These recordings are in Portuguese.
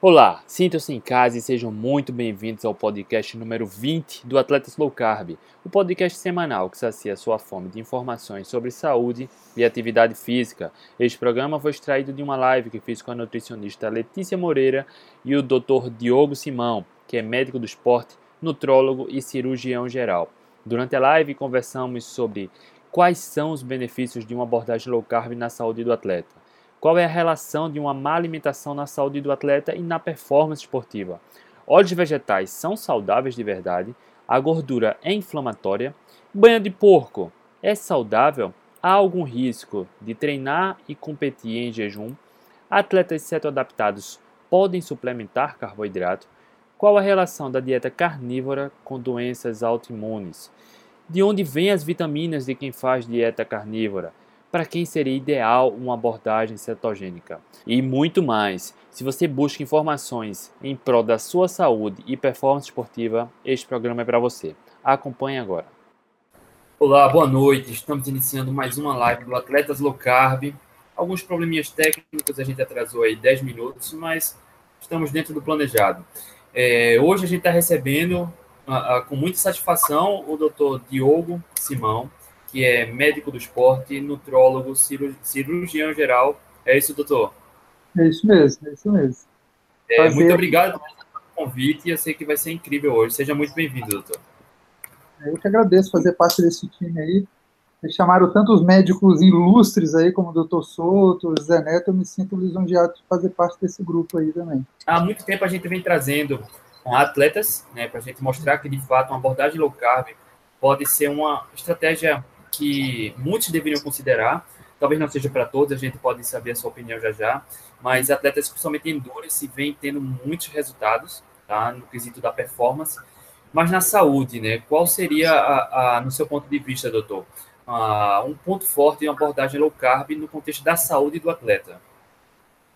Olá, sintam-se em casa e sejam muito bem-vindos ao podcast número 20 do Atletas Low Carb, o podcast semanal que sacia sua fome de informações sobre saúde e atividade física. Este programa foi extraído de uma live que fiz com a nutricionista Letícia Moreira e o Dr. Diogo Simão, que é médico do esporte, nutrólogo e cirurgião geral. Durante a live conversamos sobre quais são os benefícios de uma abordagem low carb na saúde do atleta qual é a relação de uma má alimentação na saúde do atleta e na performance esportiva? Óleos vegetais são saudáveis de verdade? A gordura é inflamatória? Banha de porco é saudável? Há algum risco de treinar e competir em jejum? Atletas cetoadaptados podem suplementar carboidrato? Qual a relação da dieta carnívora com doenças autoimunes? De onde vêm as vitaminas de quem faz dieta carnívora? Para quem seria ideal uma abordagem cetogênica. E muito mais. Se você busca informações em prol da sua saúde e performance esportiva, este programa é para você. Acompanhe agora. Olá, boa noite. Estamos iniciando mais uma live do Atletas Low Carb. Alguns probleminhas técnicos, a gente atrasou aí 10 minutos, mas estamos dentro do planejado. É, hoje a gente está recebendo, a, a, com muita satisfação, o Dr. Diogo Simão, que é médico do esporte, nutrólogo, cirurgião geral. É isso, doutor? É isso mesmo, é isso mesmo. É, muito obrigado pelo convite. Eu sei que vai ser incrível hoje. Seja muito bem-vindo, doutor. Eu que agradeço fazer parte desse time aí. Me chamaram tantos médicos ilustres aí, como o doutor Souto, o Zé Neto, eu me sinto lisonjeado de fazer parte desse grupo aí também. Há muito tempo a gente vem trazendo atletas, né, para a gente mostrar que, de fato, uma abordagem low carb pode ser uma estratégia que muitos deveriam considerar. Talvez não seja para todos, a gente pode saber a sua opinião já já, mas atletas, principalmente endurance, vêm tendo muitos resultados tá, no quesito da performance. Mas na saúde, né? Qual seria, a, a no seu ponto de vista, doutor, a, um ponto forte em uma abordagem low carb no contexto da saúde do atleta?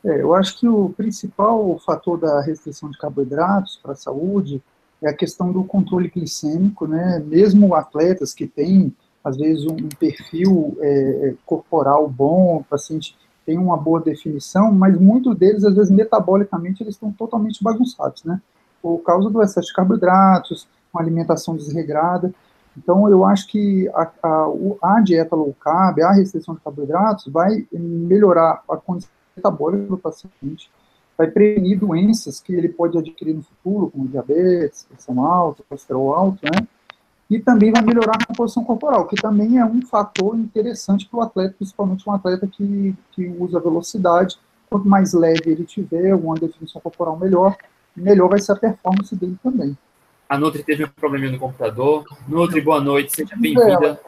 É, eu acho que o principal fator da restrição de carboidratos para a saúde é a questão do controle glicêmico, né? Mesmo atletas que têm às vezes um, perfil é, é, corporal bom, o paciente tem uma boa definição, mas muitos deles, às vezes, metabolicamente, eles estão totalmente bagunçados, né? Por causa do excesso de carboidratos, uma alimentação desregrada. Então, eu acho que a, a, a dieta low carb, a restrição de carboidratos, vai melhorar a condição metabólica do paciente, vai prevenir doenças que ele pode adquirir no futuro, como diabetes, pressão alta, colesterol alto, né? E também vai melhorar a composição corporal, que também é um fator interessante para o atleta, principalmente um atleta que, que usa velocidade. Quanto mais leve ele tiver, uma definição corporal melhor, melhor vai ser a performance dele também. A Nutri teve um probleminha no computador. Nutri, boa noite, seja bem-vinda.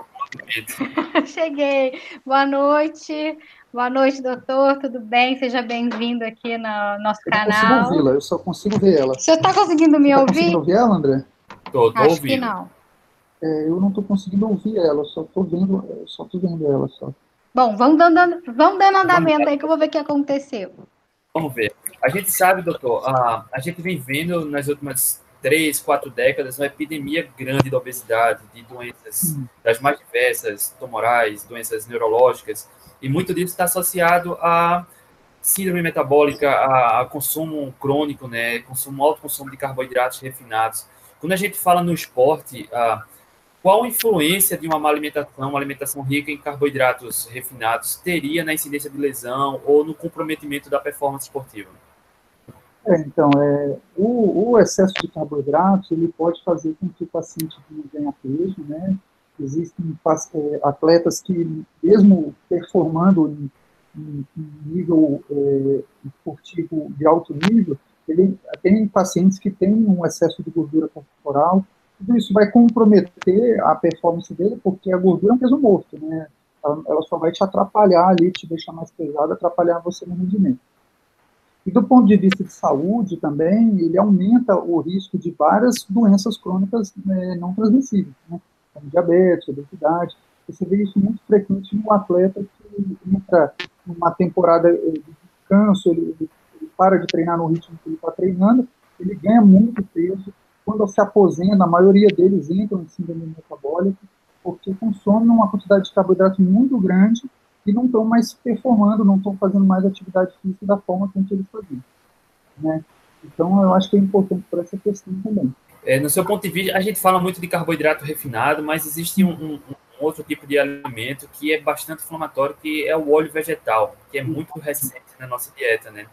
Cheguei. Boa noite. Boa noite, doutor. Tudo bem? Seja bem-vindo aqui no nosso eu canal. Eu consigo ouvi-la, eu só consigo ver ela. O senhor está conseguindo me Você tá ouvir? Está conseguindo ouvir ela, André? Estou, estou ouvindo. Que não é, eu não estou conseguindo ouvir ela, só estou vendo, só tô vendo ela só. Bom, vamos dando, vamos dando andamento aí que eu vou ver o que aconteceu. Vamos ver. A gente sabe, doutor, a, a gente vem vendo nas últimas três, quatro décadas uma epidemia grande da obesidade, de doenças hum. das mais diversas, tumorais, doenças neurológicas, e muito disso está associado a síndrome metabólica, a, a, consumo crônico, né, consumo alto consumo de carboidratos refinados. Quando a gente fala no esporte, a, qual a influência de uma má alimentação, uma alimentação rica em carboidratos refinados, teria na incidência de lesão ou no comprometimento da performance esportiva? É, então, é, o, o, excesso de carboidratos ele pode fazer com que o paciente ganhe peso, né? Existem é, atletas que, mesmo performando em, em, nível é, esportivo de alto nível, ele tem pacientes que têm um excesso de gordura corporal tudo isso vai comprometer a performance dele, porque a gordura é um peso morto, né? Ela, só vai te atrapalhar ali, te deixar mais pesado, atrapalhar você no rendimento. E do ponto de vista de saúde também, ele aumenta o risco de várias doenças crônicas né, não transmissíveis, né? como diabetes, obesidade. Você vê isso muito frequente no atleta que entra numa temporada de descanso, ele, ele para de treinar no ritmo que ele está treinando, ele ganha muito peso, quando se aposenta, a maioria deles entram em síndrome metabólica, porque consomem uma quantidade de carboidrato muito grande e não estão mais performando, não estão fazendo mais atividade física da forma como eles faziam. Né? Então, eu acho que é importante por essa questão também. É, no seu ponto de vista, a gente fala muito de carboidrato refinado, mas existe um, um, um, outro tipo de alimento que é bastante inflamatório, que é o óleo vegetal, que é muito recente na nossa dieta, né?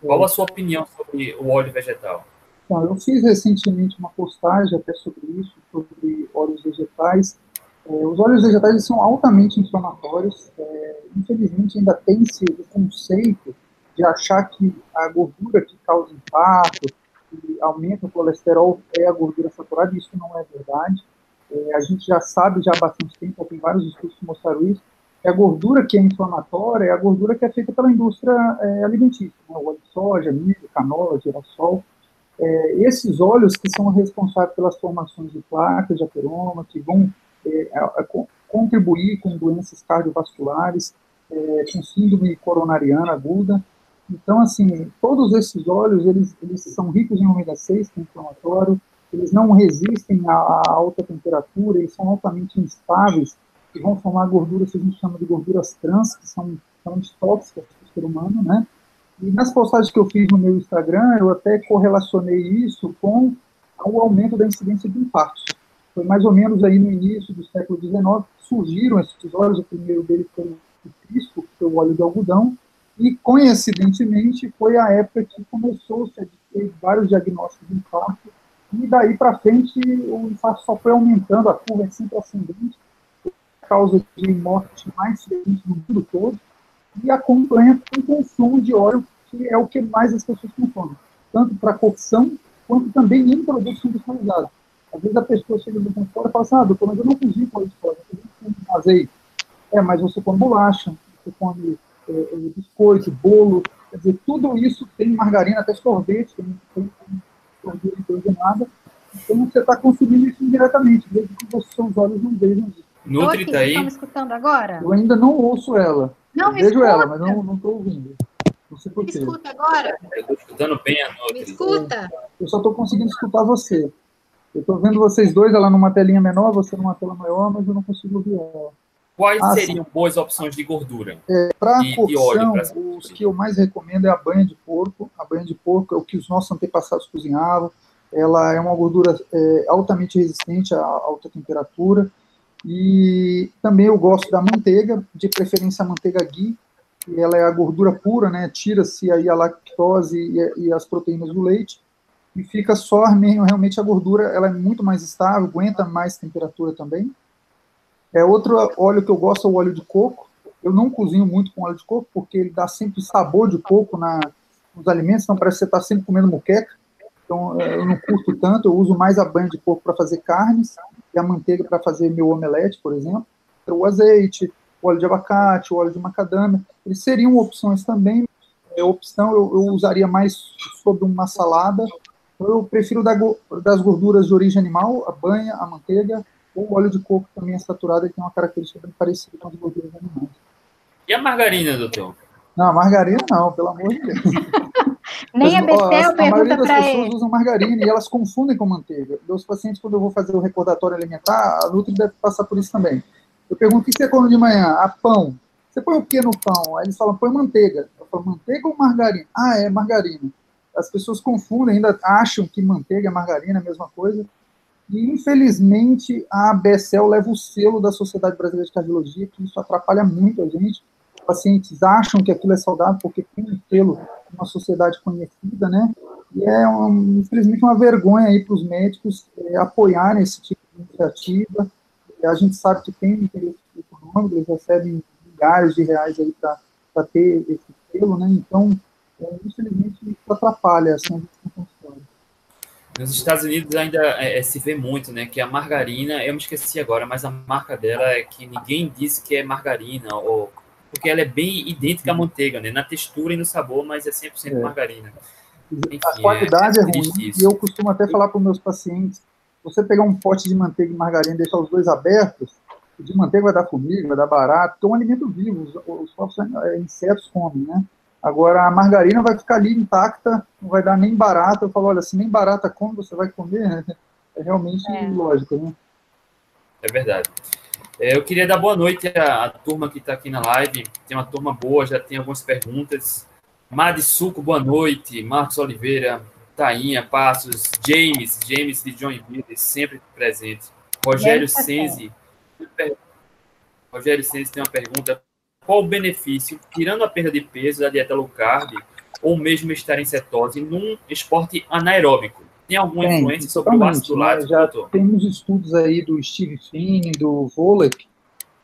Qual a sua opinião sobre o óleo vegetal? Então, eu fiz recentemente uma postagem até sobre isso, sobre óleos vegetais. É, os óleos vegetais são altamente inflamatórios. É, infelizmente, ainda tem-se o conceito de achar que a gordura que causa infarto, que aumenta o colesterol, é a gordura saturada. Isso não é verdade. É, a gente já sabe já há bastante tempo, tem vários estudos que mostraram isso, que a gordura que é inflamatória é a gordura que é feita pela indústria é, alimentícia, né? o óleo de soja, milho, canola, girassol. É, esses óleos que são responsáveis pelas formações de placas de ateroma, que vão é, contribuir com doenças cardiovasculares, é, com síndrome coronariana aguda. Então, assim, todos esses óleos, eles, eles são ricos em ômega 6, que é inflamatório, eles não resistem à alta temperatura, eles são altamente instáveis e vão formar gorduras que a gente chama de gorduras trans, que são, são tóxicas para o ser humano, né? E nas postagens que eu fiz no meu Instagram, eu até correlacionei isso com o aumento da incidência de infartos. Foi mais ou menos aí no início do século XIX que surgiram esses óleos, o primeiro deles foi o que foi o óleo de algodão, e coincidentemente foi a época que começou-se a ter vários diagnósticos de infarto e daí para frente, o infarto só foi aumentando, a curva é sempre ascendente, causa de morte mais frequente no mundo todo, e acompanha com o consumo de óleo, que é o que mais as pessoas consomem, tanto para cocção, quanto também em produtos industrializados. Às vezes a pessoa chega no consultório e fala assim, ah, doutor, mas eu não cozinho com óleo de soja, eu cozinho azeite. É, mas você come bolacha, você come é, é, biscoito, bolo, quer dizer, tudo isso tem margarina, até sorvete, tem, tem, tem gordura hidrogenada. Então você está consumindo isso indiretamente, desde que os seus olhos não vejam isso. Nutri tá aí. Estão me escutando agora? Eu ainda não ouço ela. Não, eu vejo escuta. ela, mas não estou ouvindo. Não sei por quê. Me escuta agora? Eu estou escutando bem a Nutri. Me escuta? Eu só estou conseguindo escutar você. Eu estou vendo vocês dois, ela numa telinha menor, você numa tela maior, mas eu não consigo ouvir ela. Quais ah, seriam sim. boas opções de gordura? É, para cocção, os que eu mais recomendo é a banha de porco. A banha de porco é o que os nossos antepassados cozinhavam. Ela é uma gordura é, altamente resistente à alta temperatura. E também eu gosto da manteiga, de preferência a manteiga ghee, que ela é a gordura pura, né? Tira-se aí a lactose e, e, as proteínas do leite e fica só realmente a gordura, ela é muito mais estável, aguenta mais temperatura também. É outro óleo que eu gosto é o óleo de coco. Eu não cozinho muito com óleo de coco porque ele dá sempre sabor de coco na, nos alimentos, então parece que você está sempre comendo muqueca. Então é, eu não curto tanto, eu uso mais a banha de coco para fazer carnes e a manteiga para fazer meu omelete, por exemplo. O azeite, o óleo de abacate, o óleo de macadâmia, eles seriam opções também. É, opção eu, eu usaria mais sobre uma salada. Eu prefiro da, das gorduras de origem animal, a banha, a manteiga, o óleo de coco também é saturado, ele tem uma característica bem parecida com as gorduras animais. E a margarina, doutor? Não, margarina não, pelo amor de Deus. Nem a Betel a, a maioria das pessoas ele. usam margarina e elas confundem com manteiga. Meus pacientes, quando eu vou fazer o recordatório alimentar, a Nutri deve passar por isso também. Eu pergunto, o que você come de manhã? Ah, pão. Você põe o que no pão? Aí eles falam, põe manteiga. Eu falo, manteiga ou margarina? Ah, é margarina. As pessoas confundem, ainda acham que manteiga e margarina é a mesma coisa. E, infelizmente, a ABSL leva o selo da Sociedade Brasileira de Cardiologia, que isso atrapalha muito a gente. Pacientes acham que aquilo é saudável porque tem um selo uma sociedade conhecida, né? E é, um, infelizmente, uma vergonha aí para os médicos é, apoiarem esse tipo de iniciativa. A gente sabe que tem interesse econômico, eles recebem milhares de reais aí para ter esse selo, né? Então, é, infelizmente, isso atrapalha assim, a nos Estados Unidos ainda é, é, se vê muito, né? Que a margarina, eu me esqueci agora, mas a marca dela é que ninguém disse que é margarina, ou porque ela é bem idêntica à manteiga, né? Na textura e no sabor, mas é 100% é. margarina. Enfim, a qualidade é, é ruim, isso. e eu costumo até falar para os meus pacientes, você pegar um pote de manteiga e margarina e deixar os dois abertos, o de manteiga vai dar formiga, vai dar barato, porque é um alimento vivo, os, os próprios é, insetos comem, né? Agora a margarina vai ficar ali intacta, não vai dar nem barata. Eu falo, olha, se nem barata come, você vai comer, é realmente é. lógico, né? É verdade. É, eu queria dar boa noite à, à turma que está aqui na live. Tem uma turma boa, já tem algumas perguntas. Madi Suco, boa noite. Marcos Oliveira, Tainha, Passos, James, James de John Wilder, sempre presente. Rogério Senzi. Rogério Senzi tem uma pergunta. Qual o benefício, tirando a perda de peso da dieta low carb, ou mesmo estar em cetose, num esporte anaeróbico? Tem alguma tem, influência sobre o ácido lático? Né? Doutor? temos estudos aí do Steve Finn, do Volek,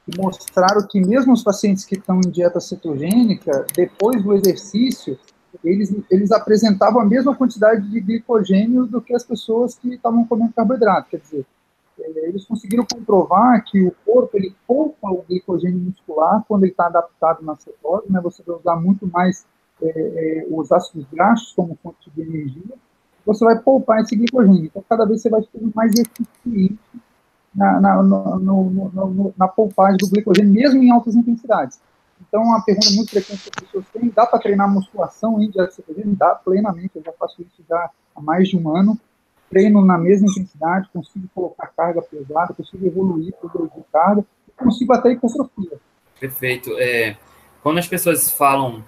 que mostraram que mesmo os pacientes que estão em dieta cetogênica, depois do exercício, eles, eles apresentavam a mesma quantidade de glicogênio do que as pessoas que estavam comendo carboidrato. Quer dizer, é, eles conseguiram comprovar que o corpo ele poupa o glicogênio muscular quando ele está adaptado na cetose, né? Você vai usar muito mais é, é, os ácidos graxos como fonte de energia, você vai poupar esse glicogênio. Então, cada vez você vai ficando mais eficiente na, na, no, no, no, na poupagem do glicogênio, mesmo em altas intensidades. Então, uma pergunta muito frequente que as pessoas têm, dá para treinar musculação em dieta cetogênica? Dá plenamente, eu já faço isso já há mais de um ano. Treino na mesma intensidade, consigo colocar carga pesada, consigo evoluir, progredir carga, consigo até hipertrofia. Perfeito. É, quando as pessoas falam...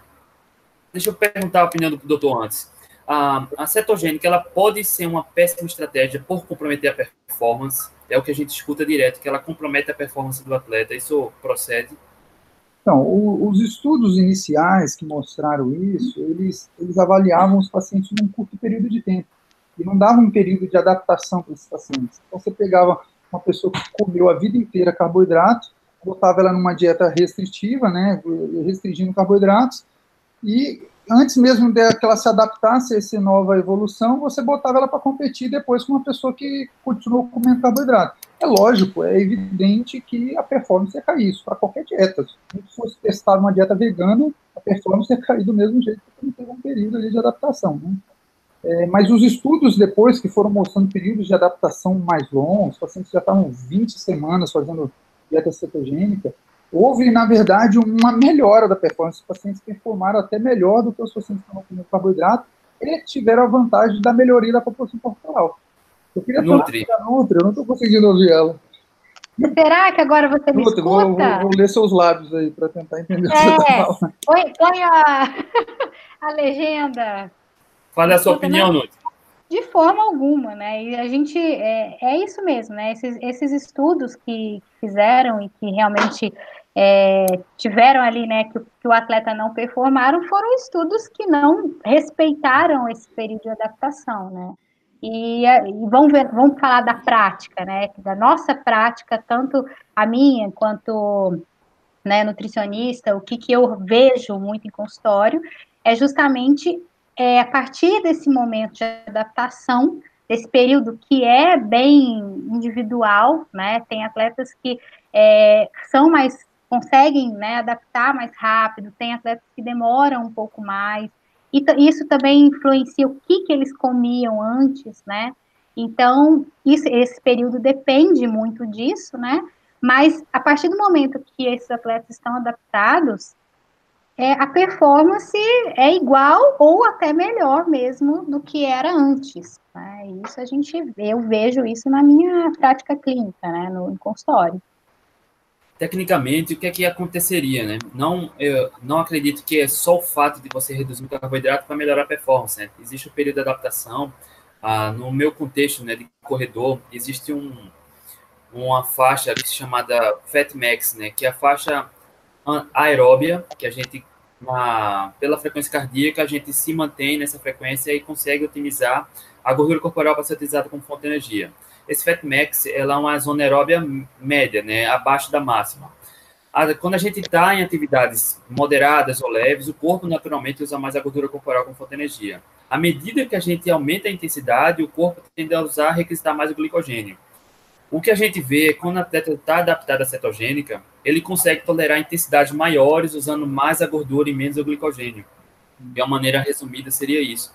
Deixa eu perguntar a opinião do doutor antes. A, a cetogênica, ela pode ser uma péssima estratégia por comprometer a performance, é o que a gente escuta direto, que ela compromete a performance do atleta. Isso procede? Então, o, os estudos iniciais que mostraram isso, eles, eles avaliavam os pacientes num curto período de tempo. E não davam um período de adaptação para esses pacientes. Então, você pegava uma pessoa que comeu a vida inteira carboidrato, botava ela numa dieta restritiva, né, restringindo carboidratos, e antes mesmo de que ela se adaptasse a essa nova evolução, você botava ela para competir depois com uma pessoa que continuou comendo carboidrato. É lógico, é evidente que a performance ia cair, isso para qualquer dieta. Se fosse testar uma dieta vegana, a performance ia cair do mesmo jeito, porque teve um período de adaptação. Né? É, mas os estudos depois, que foram mostrando períodos de adaptação mais longos, pacientes já estavam 20 semanas fazendo dieta cetogênica, houve, na verdade, uma melhora da performance. Os pacientes performaram até melhor do que os pacientes que estavam comendo carboidrato e tiveram a vantagem da melhoria da população corporal. Eu queria Nutri. falar da Nutri, eu não estou conseguindo ouvir ela. Será que agora você me Nutri, escuta? Vou, vou, vou, ler seus lábios aí para tentar entender é, o que você está falando. Põe, põe a, a legenda. Fale a sua opinião, Nutri. De forma alguma, né? E a gente é, é isso mesmo, né? Esses, esses estudos que fizeram e que realmente é, tiveram ali, né, que, que, o atleta não performaram, foram estudos que não respeitaram esse período de adaptação, né? E, e vamos, ver, vamos falar da prática, né? Da nossa prática, tanto a minha quanto né, nutricionista, o que, que eu vejo muito em consultório é justamente é, a partir desse momento de adaptação, desse período que é bem individual, né? Tem atletas que é, são mais conseguem né, adaptar mais rápido, tem atletas que demoram um pouco mais, e isso também influencia o que, que eles comiam antes, né? Então, isso, esse período depende muito disso, né? Mas a partir do momento que esses atletas estão adaptados, é, a performance é igual ou até melhor mesmo do que era antes. Né? Isso a gente, eu vejo isso na minha prática clínica, né, no, no consultório tecnicamente, o que é que aconteceria, né? Não, eu não acredito que é só o fato de você reduzir o carboidrato para melhorar a performance, né? Existe o um período de adaptação. Ah, no meu contexto, né, de corredor, existe um, uma faixa chamada Fat Max, né? Que é a faixa aeróbia, que a gente, na, pela frequência cardíaca, a gente se mantém nessa frequência e consegue otimizar a gordura corporal para ser utilizada como fonte de energia. Esse Fat Max ela é uma zona aeróbia média, né, abaixo da máxima. Quando a gente está em atividades moderadas ou leves, o corpo naturalmente usa mais a gordura corporal como fonte de energia. À medida que a gente aumenta a intensidade, o corpo tende a usar, requisitar mais o glicogênio. O que a gente vê é quando o atleta está adaptado à cetogênica, ele consegue tolerar intensidades maiores usando mais a gordura e menos o glicogênio. De uma maneira resumida seria isso.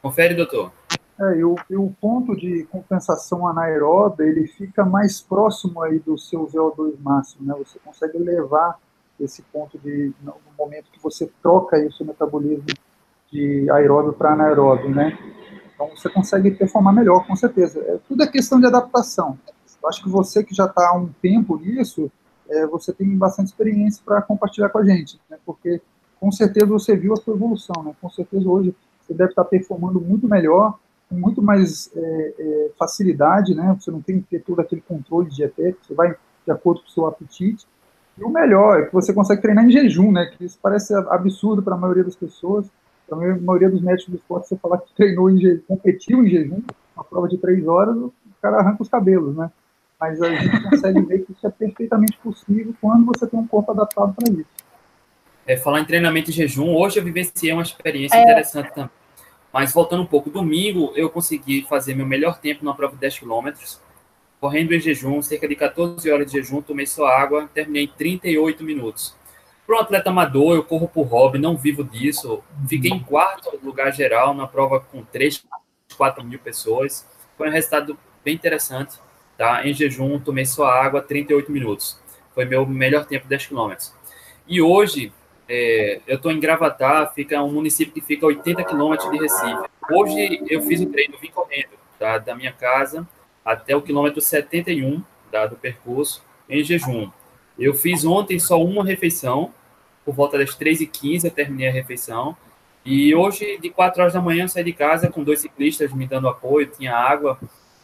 Confere, doutor. É, e, o, e o ponto de compensação anaeróbica, ele fica mais próximo aí do seu VO2 máximo, né? Você consegue levar esse ponto de, no momento que você troca aí o seu metabolismo de aeróbio para anaeróbio, né? Então você consegue performar melhor, com certeza. É, tudo é questão de adaptação. Eu acho que você que já está há um tempo nisso, é, você tem bastante experiência para compartilhar com a gente, né? Porque com certeza você viu a sua evolução, né? Com certeza hoje você deve estar performando muito melhor, com muito mais é, é, facilidade, né? Você não tem que ter todo aquele controle dietético, você vai de acordo com o seu apetite. E o melhor é que você consegue treinar em jejum, né? Que isso parece absurdo para a maioria das pessoas. Para a maioria dos médicos do esporte, você falar que treinou em jejum, competiu em jejum, uma prova de três horas, o cara arranca os cabelos, né? Mas a gente consegue ver que isso é perfeitamente possível quando você tem um corpo adaptado para isso. É, falar em treinamento em jejum, hoje eu vivenciei uma experiência é. interessante também. Mas voltando um pouco, domingo eu consegui fazer meu melhor tempo na prova de 10 km, correndo em jejum, cerca de 14 horas de jejum, tomei só água, terminei em 38 minutos. Para um atleta amador, eu corro por hobby, não vivo disso. Fiquei em quarto lugar geral na prova com 3, 4 mil pessoas. Foi um resultado bem interessante. Tá? Em jejum, tomei só água, 38 minutos. Foi meu melhor tempo, 10 km. E hoje, é, eu estou em Gravatar, fica um município que fica a 80 quilômetros de Recife. Hoje eu fiz o treino, vim correndo tá, da minha casa até o quilômetro 71 tá, do percurso em jejum. Eu fiz ontem só uma refeição, por volta das 3h15 eu terminei a refeição. E hoje, de 4 horas da manhã, eu saí de casa com dois ciclistas me dando apoio, tinha água.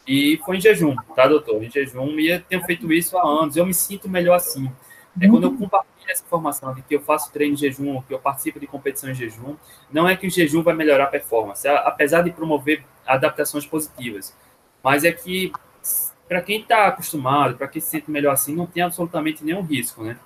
E foi em jejum, tá, doutor? Em jejum. E eu tenho feito isso há anos. Eu me sinto melhor assim. É quando eu compartilho essa informação de que eu faço treino em jejum, que eu participo de competição em jejum, não é que o jejum vai melhorar a performance, apesar de promover adaptações positivas. Mas é que, para quem está acostumado, para quem se sente melhor assim, não tem absolutamente nenhum risco, né?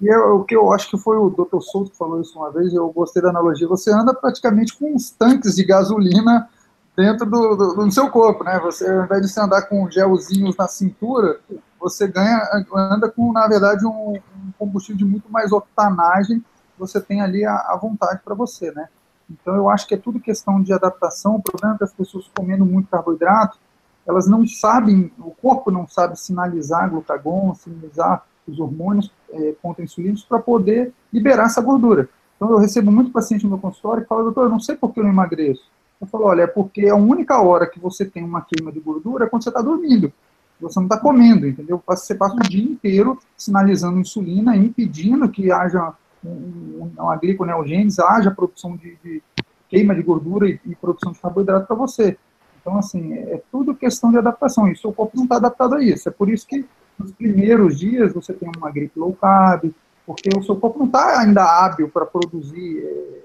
E é o que eu acho que foi o Dr. Souto que falou isso uma vez, eu gostei da analogia. Você anda praticamente com uns tanques de gasolina dentro do, do, do seu corpo, né? Você, ao invés de você andar com gelzinhos na cintura, você ganha, anda com, na verdade, um, um combustível de muito mais octanagem, você tem ali a, a vontade para você, né? Então, eu acho que é tudo questão de adaptação. O problema é que as pessoas comendo muito carboidrato, elas não sabem, o corpo não sabe sinalizar glucagon, sinalizar os hormônios é, contra insulinos para poder liberar essa gordura. Então, eu recebo muito paciente no meu consultório que fala, doutor, eu não sei por que eu não emagreço. Eu falo, olha, é porque a única hora que você tem uma queima de gordura é quando você está dormindo você não está comendo, entendeu? Você passa o dia inteiro sinalizando insulina, impedindo que haja um, uma gliconeogênese, haja produção de, de, queima de gordura e, e produção de carboidrato para você. Então, assim, é tudo questão de adaptação, e o seu corpo não está adaptado a isso. É por isso que nos primeiros dias você tem uma gripe low carb, porque o seu corpo não está ainda hábil para produzir é,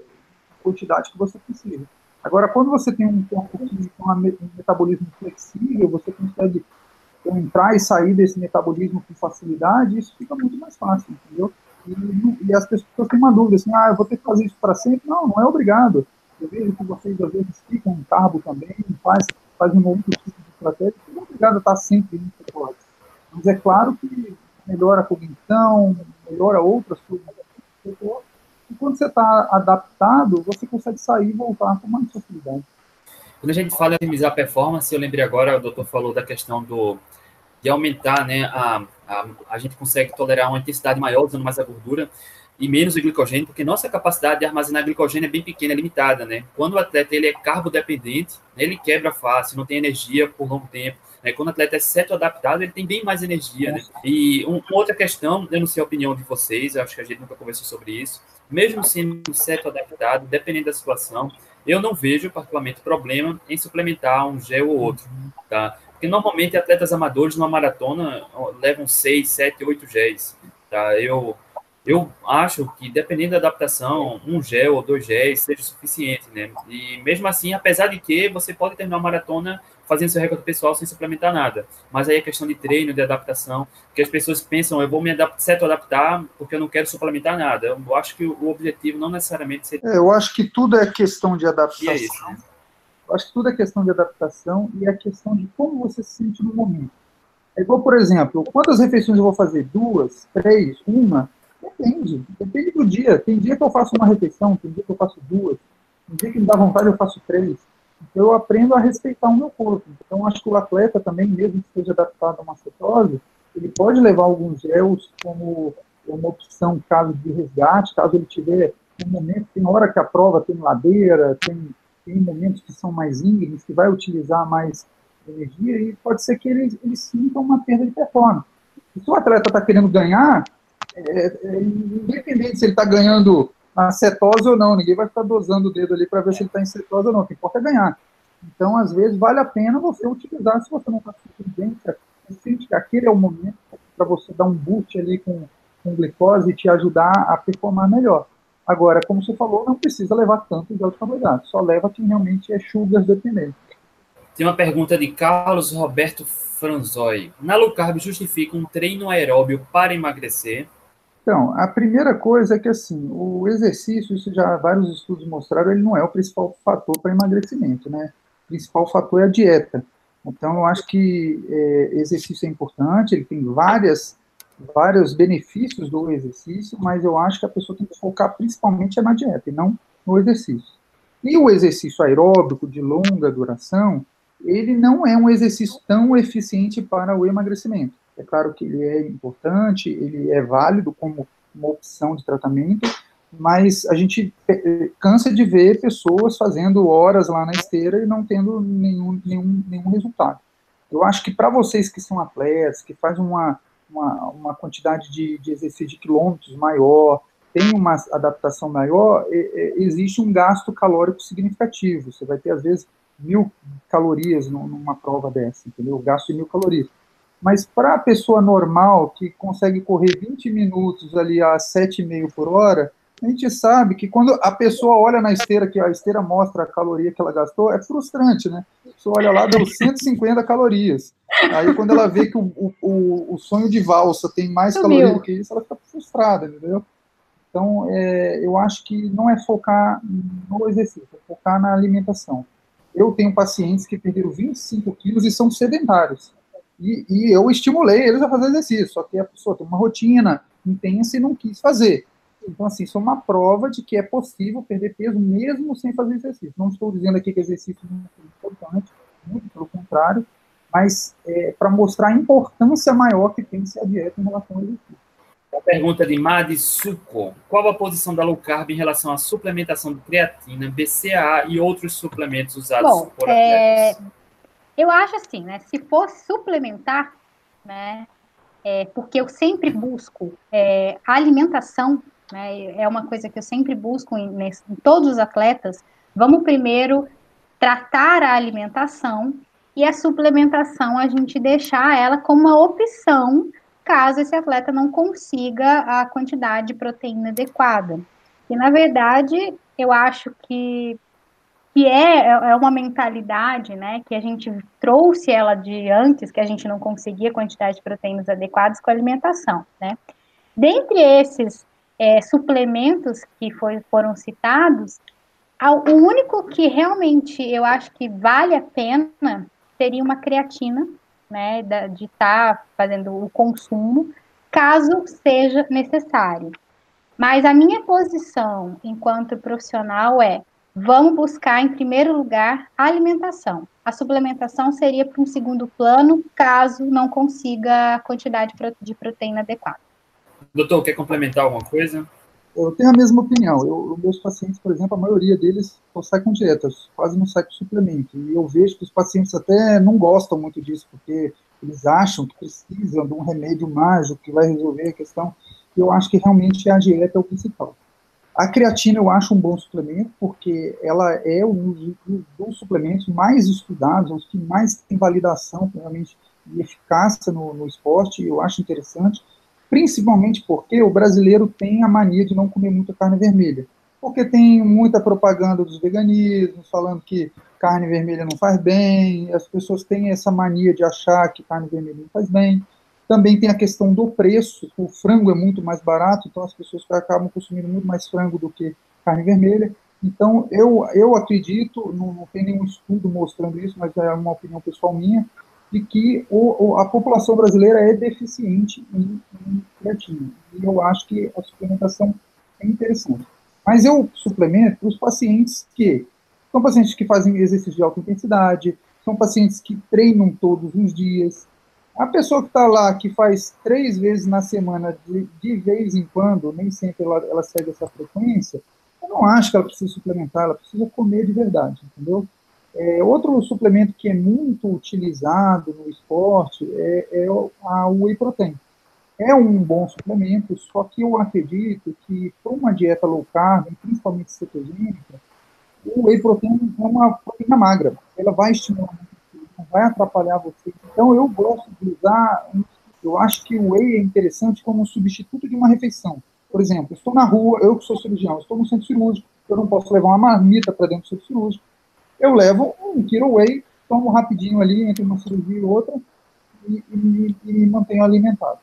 a quantidade que você precisa. Agora, quando você tem um corpo com um metabolismo flexível, você consegue então, entrar e sair desse metabolismo com facilidade, isso fica muito mais fácil, entendeu? E, e, as pessoas têm uma dúvida, assim, ah, eu vou ter que fazer isso para sempre. Não, não é obrigado. Eu vejo que vocês, às vezes, ficam em carbo também, faz, fazem um outro tipo de estratégia, não é obrigado a estar sempre em chocolate. Mas é claro que melhora a cognição, melhora outras coisas. E quando você está adaptado, você consegue sair e voltar com mais facilidade. Quando a gente fala em otimizar a performance, eu lembrei agora, o doutor falou da questão do, de aumentar, né, a, a, a gente consegue tolerar uma intensidade maior usando mais a gordura e menos o glicogênio, porque nossa capacidade de armazenar glicogênio é bem pequena, é limitada, né? Quando o atleta ele é carbodependente, ele quebra fácil, não tem energia por longo tempo. Né? Quando o atleta é ceto-adaptado, ele tem bem mais energia, né? E um, uma outra questão, eu não sei a opinião de vocês, acho que a gente nunca conversou sobre isso, mesmo sendo ceto-adaptado, dependendo da situação, eu não vejo particularmente problema em suplementar um gel ou outro, tá? Porque normalmente atletas amadores numa maratona levam seis, sete, oito géis, tá? Eu eu acho que dependendo da adaptação, um gel ou dois géis seja suficiente, né? E mesmo assim, apesar de que você pode terminar uma maratona fazendo seu recorde pessoal sem suplementar nada. Mas aí é questão de treino, de adaptação, que as pessoas pensam, eu vou me adaptar, certo adaptar porque eu não quero suplementar nada. Eu acho que o objetivo não necessariamente seria... É, eu acho que tudo é questão de adaptação. É isso, né? Acho que tudo é questão de adaptação e é questão de como você se sente no momento. É igual, por exemplo, quantas refeições eu vou fazer? Duas? Três? Uma? Depende. Depende do dia. Tem dia que eu faço uma refeição, tem dia que eu faço duas. Tem dia que me dá vontade, eu faço três. Então, eu aprendo a respeitar o meu corpo. Então, acho que o atleta também, mesmo que esteja adaptado a uma cetose, ele pode levar alguns gels como uma opção caso de resgate, caso ele tiver um momento, tem hora que a prova tem ladeira, tem, tem momentos que são mais íngremes, que vai utilizar mais energia, e pode ser que ele, ele sinta uma perda de performance. Se o atleta está querendo ganhar, é, é, independente se ele está ganhando na cetose ou não, ninguém vai ficar dosando o dedo ali para ver se ele está em cetose ou não, o que importa é ganhar. Então, às vezes, vale a pena você utilizar, se você não está sentindo bem, sente que aquele é o momento para você dar um boost ali com, com glicose e te ajudar a performar melhor. Agora, como você falou, não precisa levar tanto de alto carboidrato, só leva quem realmente é sugars dependente. Tem uma pergunta de Carlos Roberto Franzoi. Na low carb justifica um treino aeróbio para emagrecer? Então, a primeira coisa é que, assim, o exercício, isso já vários estudos mostraram, ele não é o principal fator para emagrecimento, né? O principal fator é a dieta. Então, eu acho que é, exercício é importante, ele tem várias, vários benefícios do exercício, mas eu acho que a pessoa tem que focar principalmente na dieta e não no exercício. E o exercício aeróbico de longa duração, ele não é um exercício tão eficiente para o emagrecimento. É claro que ele é importante, ele é válido como uma opção de tratamento, mas a gente eh, cansa de ver pessoas fazendo horas lá na esteira e não tendo nenhum, nenhum, nenhum resultado. Eu acho que para vocês que são atletas, que fazem uma, uma, uma quantidade de, de exercício de quilômetros maior, tem uma adaptação maior, existe um gasto calórico significativo. Você vai ter, às vezes, mil calorias numa prova dessa, entendeu? Gasto de mil calorias. Mas para a pessoa normal, que consegue correr 20 minutos ali a 7,5 por hora, a gente sabe que quando a pessoa olha na esteira, que a esteira mostra a caloria que ela gastou, é frustrante, né? A pessoa olha lá, deu 150 calorias. Aí quando ela vê que o, o, o sonho de valsa tem mais caloria do que isso, ela fica frustrada, entendeu? Então, é, eu acho que não é focar no exercício, é focar na alimentação. Eu tenho pacientes que perderam 25 quilos e são sedentários. E, e, eu estimulei eles a fazer exercício, só que a pessoa tem uma rotina intensa e não quis fazer. Então, assim, isso é uma prova de que é possível perder peso mesmo sem fazer exercício. Não estou dizendo aqui que exercício não é importante, muito pelo contrário, mas é, para mostrar a importância maior que tem se a dieta em relação ao exercício. A pergunta de Madi Suco. Qual a posição da low carb em relação à suplementação de creatina, BCAA e outros suplementos usados Bom, por é, atletas? É eu acho assim, né? Se for suplementar, né? É, porque eu sempre busco é, alimentação, né? É uma coisa que eu sempre busco em, em todos os atletas. Vamos primeiro tratar a alimentação e a suplementação a gente deixar ela como uma opção caso esse atleta não consiga a quantidade de proteína adequada. E na verdade, eu acho que que é, é uma mentalidade, né, que a gente trouxe ela de antes, que a gente não conseguia quantidade de proteínas adequadas com a alimentação, né. Dentre esses é, suplementos que foi, foram citados, o único que realmente eu acho que vale a pena seria uma creatina, né, de estar tá fazendo o consumo, caso seja necessário. Mas a minha posição enquanto profissional é Vamos buscar, em primeiro lugar, a alimentação. A suplementação seria para um segundo plano, caso não consiga a quantidade de proteína adequada. Doutor, quer complementar alguma coisa? Eu tenho a mesma opinião. Eu, meus pacientes, por exemplo, a maioria deles só sai com dietas, quase não sai com suplemento. E eu vejo que os pacientes até não gostam muito disso, porque eles acham que precisam de um remédio mágico que vai resolver a questão. E eu acho que realmente a dieta é o principal. A creatina eu acho um bom suplemento, porque ela é um dos suplementos mais estudados, os que mais tem validação realmente e eficácia no, no esporte, eu acho interessante, principalmente porque o brasileiro tem a mania de não comer muita carne vermelha, porque tem muita propaganda dos veganismos falando que carne vermelha não faz bem, as pessoas têm essa mania de achar que carne vermelha não faz bem, também tem a questão do preço, o frango é muito mais barato, então as pessoas acabam consumindo muito mais frango do que carne vermelha. Então, eu, eu acredito, não, não tem nenhum estudo mostrando isso, mas é uma opinião pessoal minha, de que o, o, a população brasileira é deficiente em, em creatina. E eu acho que a suplementação é interessante. Mas eu suplemento os pacientes que são pacientes que fazem exercício de alta intensidade, são pacientes que treinam todos os dias, a pessoa que está lá, que faz três vezes na semana, de, de vez em quando, nem sempre ela, ela segue essa frequência, eu não acho que ela precisa suplementar, ela precisa comer de verdade, entendeu? É, outro suplemento que é muito utilizado no esporte é, é a whey protein. é um bom suplemento, só que eu acredito que para uma dieta low carb, principalmente cetogênica, o whey protein é uma proteína magra. Ela vai estimular, não vai atrapalhar você. Então, eu gosto de usar, eu acho que o whey é interessante como substituto de uma refeição. Por exemplo, estou na rua, eu que sou cirurgião, estou no centro cirúrgico, eu não posso levar uma marmita para dentro do centro cirúrgico. Eu levo um kilo whey, tomo rapidinho ali entre uma cirurgia e outra e, e, e me mantenho alimentado.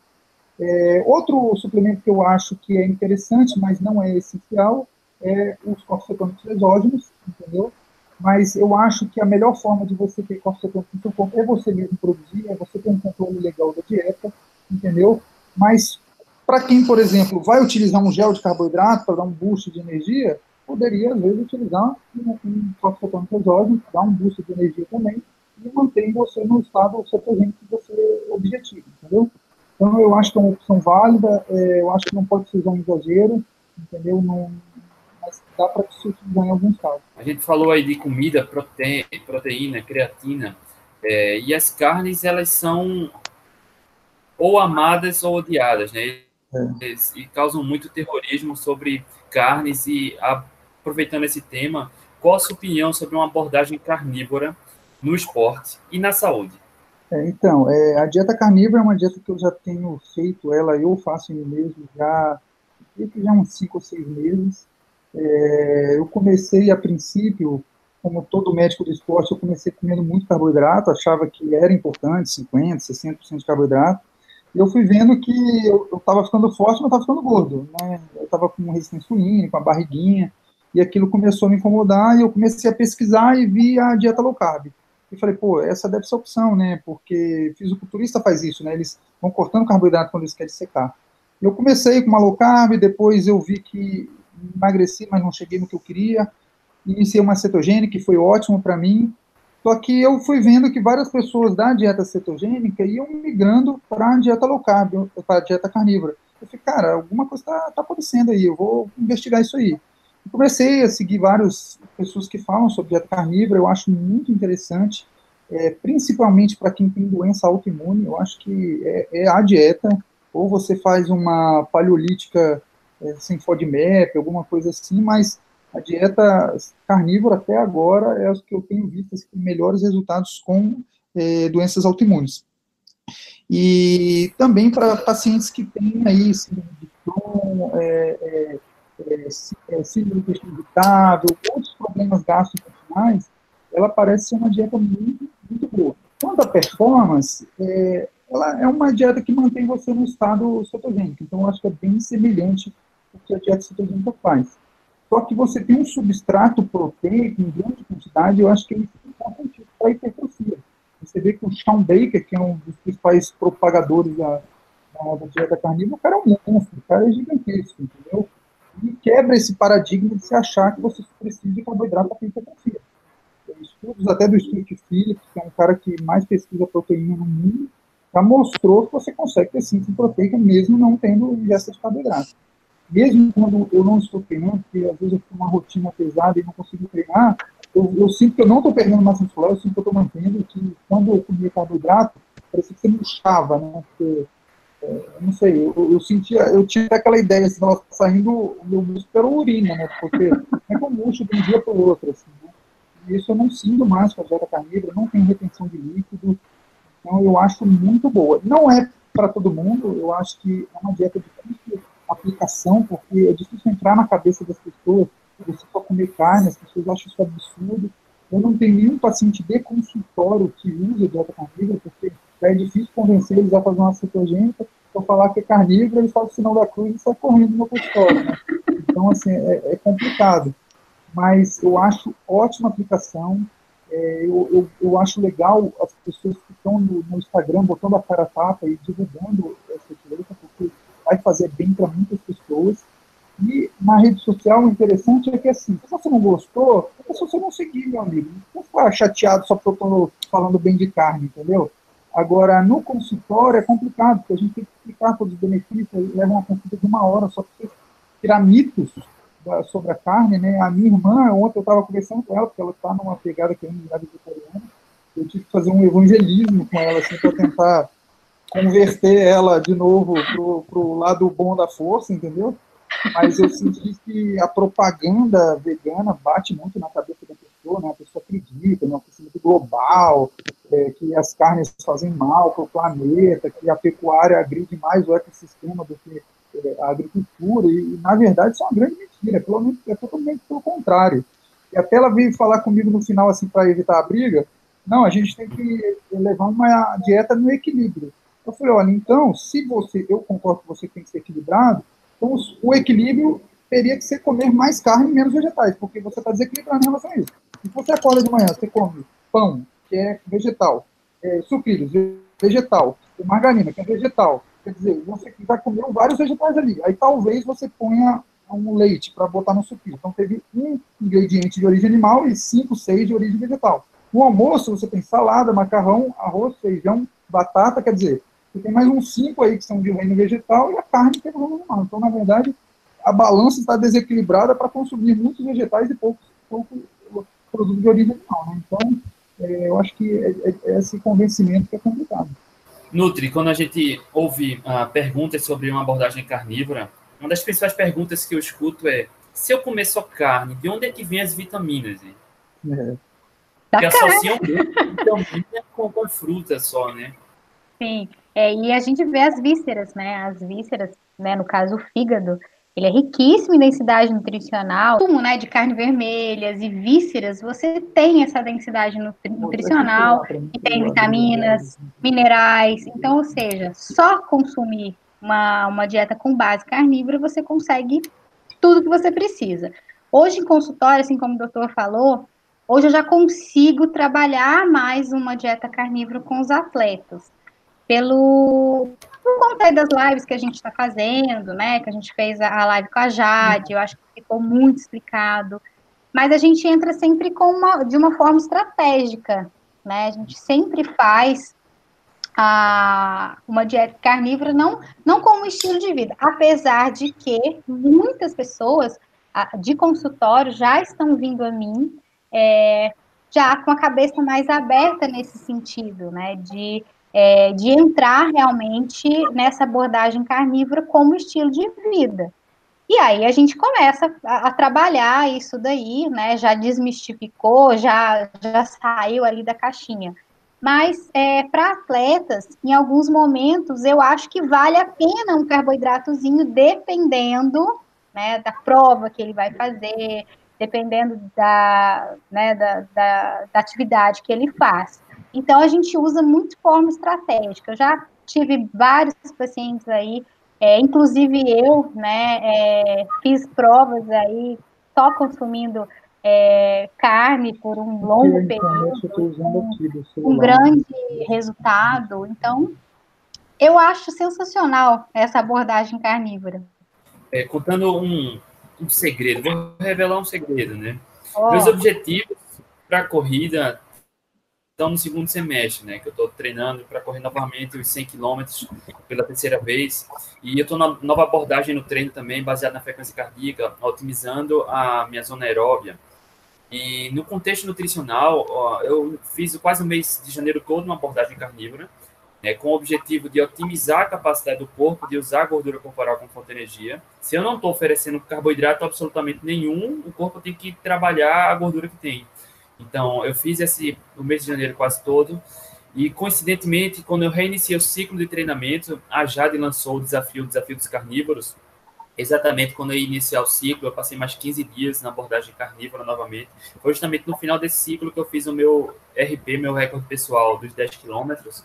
É, outro suplemento que eu acho que é interessante, mas não é essencial, é os corpos cetônicos exógenos, entendeu? Mas eu acho que a melhor forma de você ter corpos cetônicos no seu corpo é você mesmo produzir, é você ter um controle legal da dieta, entendeu? Mas para quem, por exemplo, vai utilizar um gel de carboidrato para dar um boost de energia, poderia, às vezes, utilizar um, um fosfotônico exógeno, dar um boost de energia também, e manter você no estado cetogênico que você objetivo, entendeu? Então, eu acho que é uma opção válida, é, eu acho que não pode ser um exagero, entendeu? Não, mas dá para se utilizar em alguns casos. A gente falou aí de comida, proteína, proteína creatina, é, e as carnes, elas são ou amadas ou odiadas, né? É. E causam muito terrorismo sobre carnes e aproveitando esse tema, qual a sua opinião sobre uma abordagem carnívora no esporte e na saúde? É, então, é, a dieta carnívora é uma dieta que eu já tenho feito, ela eu faço em mim mesmo já, já uns 5 ou 6 meses. É, eu comecei a princípio, como todo médico do esporte, eu comecei comendo muito carboidrato, achava que era importante, 50%, 60% de carboidrato. E eu fui vendo que eu estava ficando forte, mas estava ficando gordo. Né? Eu estava com resistência insulina, com a barriguinha, e aquilo começou a me incomodar, e eu comecei a pesquisar e vi a dieta low carb. E falei, pô, essa deve ser a opção, né? Porque fisiculturista faz isso, né? Eles vão cortando carboidrato quando eles querem secar. Eu comecei com uma low carb, depois eu vi que emagreci, mas não cheguei no que eu queria. Iniciei uma cetogênica, que foi ótimo para mim. Só que eu fui vendo que várias pessoas da dieta cetogênica iam migrando para a dieta low carb, para a dieta carnívora. Eu falei, cara, alguma coisa está tá acontecendo aí, eu vou investigar isso aí. Comecei a seguir várias pessoas que falam sobre dieta carnívora, eu acho muito interessante, é, principalmente para quem tem doença autoimune, eu acho que é, é, a dieta, ou você faz uma paleolítica é, sem FODMAP, alguma coisa assim, mas a dieta carnívora até agora é a que eu tenho visto assim, melhores resultados com é, doenças autoimunes. E também para pacientes que têm aí síndrome de Crohn, é, é, síndrome do intestino irritável, outros problemas gastrointestinais, ela parece ser uma dieta muito, muito boa. Quanto à performance, é, ela é uma dieta que mantém você no estado cetogênico, então eu acho que é bem semelhante ao que a dieta cetogênica faz. Só que você tem um substrato proteico em grande quantidade, eu acho que ele é importante para a hipertrofia. Você vê que o Sean Baker, que é um dos principais propagadores da, da, da dieta carnívora, o cara é um monstro, o cara é gigantesco, entendeu? E quebra esse paradigma de se achar que você precisa de carboidrato para hipertrofia. Tem estudos até do Stuart Phillips, que é um cara que mais pesquisa proteína no mundo, já mostrou que você consegue ter síntese proteica mesmo não tendo ingesta de carboidrato mesmo quando eu não estou treinando, porque às vezes eu tenho uma rotina pesada e não consigo treinar, eu, eu sinto que eu não estou perdendo massa muscular, eu sinto que eu estou mantendo, que quando eu comia carboidrato, parecia que você murchava, né? Porque, não sei, eu, eu, sentia, eu tinha aquela ideia, assim, estava saindo o meu músculo pela urina, né? Porque é como murcho de um dia para o outro, assim, né? E isso eu não sinto mais com a dieta carnívora, não tem retenção de líquido, então eu acho muito boa. Não é para todo mundo, eu acho que é uma dieta difícil aplicação, porque é difícil entrar na cabeça das pessoas, você só comer carne, as pessoas acham isso absurdo. Eu não tenho nenhum paciente de consultório que usa dieta carnívora, porque é difícil convencer eles a fazer uma cetogênica, eu falar que é carnívoro, eles fazem o sinal da cruz e saem correndo no consultório. Né? Então, assim, é, é, complicado. Mas eu acho ótima aplicação. É, eu, eu, eu, acho legal as pessoas que estão no, no Instagram botando a cara a tapa e divulgando essa dieta, porque vai fazer bem para muitas pessoas. E na rede social, o interessante é que, assim, se você não gostou, é só você não seguir, meu amigo. Não ficar chateado só porque eu estou falando bem de carne, entendeu? Agora, no consultório é complicado, porque a gente tem que explicar todos os benefícios, leva uma consulta de uma hora só para você tirar mitos da, sobre a carne, né? A minha irmã, ontem eu estava conversando com ela, porque ela está numa pegada que é virar vegetariana, eu tive que fazer um evangelismo com ela, assim, para tentar converter ela de novo para o lado bom da força, entendeu? Mas eu senti que a propaganda vegana bate muito na cabeça da né? A pessoa acredita no aquecimento global, é, que as carnes fazem mal para o planeta, que a pecuária agride mais o ecossistema do que é, a agricultura, e, na verdade isso é uma grande mentira, pelo menos, é totalmente pelo contrário. E até ela veio falar comigo no final, assim, para evitar a briga, não, a gente tem que levar uma dieta no equilíbrio. Eu falei, olha, então, se você, eu concordo que você tem que ser equilibrado, então o equilíbrio teria que ser comer mais carne e menos vegetais, porque você está desequilibrando em relação a isso. Se você acorda de manhã, você come pão, que é vegetal, é, sucrilhos, vegetal, margarina, que é vegetal, quer dizer, você vai comer vários vegetais ali. Aí talvez você ponha um leite para botar no sucrilho. Então teve um ingrediente de origem animal e cinco, seis de origem vegetal. No almoço você tem salada, macarrão, arroz, feijão, batata, quer dizer, você tem mais uns cinco aí que são de reino vegetal e a carne que é do reino animal. Então, na verdade, a balança está desequilibrada para consumir muitos vegetais e poucos produtos de origem animal. Né? Então, é, eu acho que é, é, é, esse convencimento que é complicado. Nutri, quando a gente ouve uh, perguntas sobre uma abordagem carnívora, uma das principais perguntas que eu escuto é: se eu comer só carne, de onde é que vem as vitaminas? É. Porque associam vitamina com, com fruta só, né? Sim, é, e a gente vê as vísceras, né? As vísceras, né? No caso, o fígado, ele é riquíssimo em densidade nutricional. Consumo, né, de carne vermelhas e vísceras, você tem essa densidade nutricional e tem vitaminas, minerais. Então, ou seja, só consumir uma, uma dieta com base carnívora, você consegue tudo que você precisa. Hoje, em consultório, assim como o doutor falou, Hoje eu já consigo trabalhar mais uma dieta carnívora com os atletas. Pelo por conta das lives que a gente está fazendo, né? Que a gente fez a live com a Jade, eu acho que ficou muito explicado. Mas a gente entra sempre com uma, de uma forma estratégica, né? A gente sempre faz a, uma dieta carnívora, não, não como estilo de vida, apesar de que muitas pessoas de consultório já estão vindo a mim é, já com a cabeça mais aberta nesse sentido, né, de, é, de entrar realmente nessa abordagem carnívora como estilo de vida. E aí a gente começa a, a trabalhar isso daí, né, já desmistificou, já, já saiu ali da caixinha. Mas é, para atletas, em alguns momentos, eu acho que vale a pena um carboidratozinho, dependendo né, da prova que ele vai fazer, dependendo da, né, da, da, da, atividade que ele faz. Então, a gente usa muito forma estratégica. Eu já tive vários pacientes aí, é, inclusive eu, né, é, fiz provas aí só consumindo é, carne por um longo período, um, um grande resultado. Então, eu acho sensacional essa abordagem carnívora. É, contando um, um segredo, vou revelar um segredo, né? Oh. Meus objetivos para a corrida estão no segundo semestre, né? Que eu estou treinando para correr novamente os 100 quilômetros pela terceira vez. E eu estou na nova abordagem no treino também, baseado na frequência cardíaca, otimizando a minha zona aeróbia. E no contexto nutricional, ó, eu fiz quase o mês de janeiro todo uma abordagem carnívora né, com o objetivo de otimizar a capacidade do corpo de usar a gordura corporal como fonte de energia. Se eu não estou oferecendo carboidrato absolutamente nenhum, o corpo tem que trabalhar a gordura que tem. Então, eu fiz esse o mês de janeiro quase todo. E, coincidentemente, quando eu reiniciei o ciclo de treinamento, a Jade lançou o desafio, o desafio dos carnívoros. Exatamente quando eu ia iniciar o ciclo, eu passei mais 15 dias na abordagem carnívora novamente. Foi justamente no final desse ciclo que eu fiz o meu RP, meu recorde pessoal dos 10 quilômetros.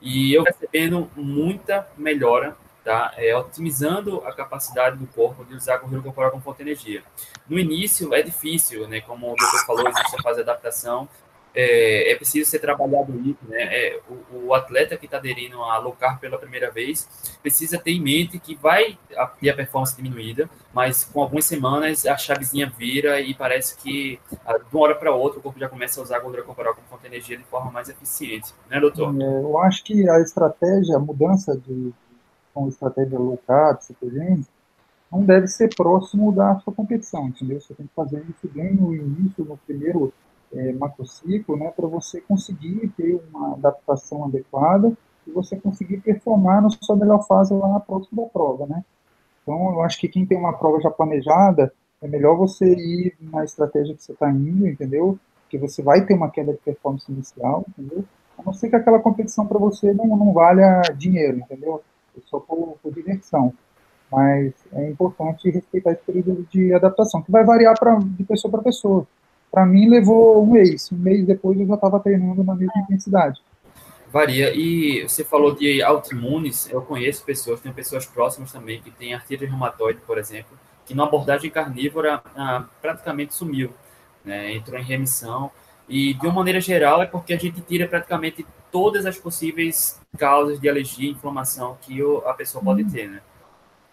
E eu percebendo muita melhora, tá? É, otimizando a capacidade do corpo de usar a gordura corporal como fonte de energia. No início é difícil, né? Como o doutor falou, existe a fase de adaptação. É, é preciso ser trabalhado isso, né? É, o, o, atleta que está aderindo a low carb pela primeira vez precisa ter em mente que vai ter a performance diminuída, mas com algumas semanas a chavezinha vira e parece que de uma hora para outra o corpo já começa a usar a gordura corporal como fonte de energia de forma mais eficiente, né, doutor? É, eu acho que a estratégia, a mudança de com estratégia low carb, não deve ser próximo da sua competição, entendeu? Você tem que fazer isso bem no início, no primeiro é, macrociclo, né, para você conseguir ter uma adaptação adequada e você conseguir performar na sua melhor fase lá na próxima da prova, né? Então, eu acho que quem tem uma prova já planejada, é melhor você ir na estratégia que você está indo, entendeu? Porque você vai ter uma queda de performance inicial, entendeu? A não ser que aquela competição para você não, não valha dinheiro, entendeu? Só por, por diversão. Mas é importante respeitar esse período de adaptação, que vai variar pra, de pessoa para pessoa. Para mim, levou um mês. Um mês depois, eu já estava treinando na mesma intensidade. Varia. E você falou de autoimunes. Eu conheço pessoas, tenho pessoas próximas também que têm artrite reumatoide, por exemplo, que na abordagem carnívora ah, praticamente sumiu, né? entrou em remissão. E, de uma maneira geral, é porque a gente tira praticamente todas as possíveis causas de alergia e inflamação que a pessoa pode hum. ter, né?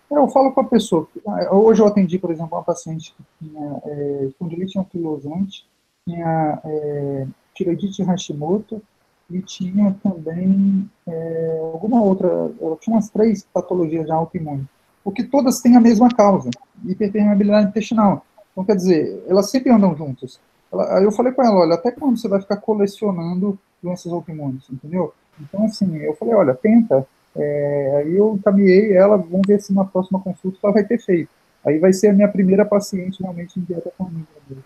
Eu falo com a pessoa. Hoje eu atendi, por exemplo, uma paciente que tinha é, anquilosante, tinha é, tiroidite Hashimoto e tinha também é, alguma outra. Ela tinha umas três patologias já autoimunes, porque todas têm a mesma causa, hiperpermeabilidade intestinal. Então, quer dizer, elas sempre andam juntas. Ela, aí eu falei com ela, olha, até quando você vai ficar colecionando doenças autoimunes, entendeu? Então, assim, eu falei, olha, tenta é, aí eu encaminhei ela, vamos ver se na próxima consulta ela vai ter feito. Aí vai ser a minha primeira paciente realmente em dieta carnívora.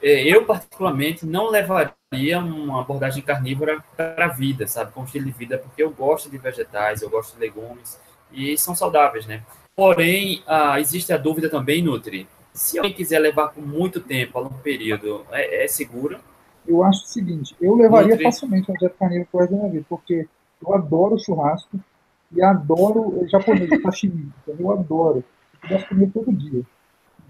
É, eu, particularmente, não levaria uma abordagem carnívora para a vida, sabe, com estilo de vida, porque eu gosto de vegetais, eu gosto de legumes, e são saudáveis, né? Porém, ah, existe a dúvida também, Nutri, se alguém quiser levar por muito tempo, a longo período, é, é seguro? Eu acho o seguinte, eu levaria Nutri... facilmente uma dieta carnívora por resto da minha vida, porque eu adoro churrasco e adoro japonês, sashimi. Eu adoro. Eu gosto de comer todo dia.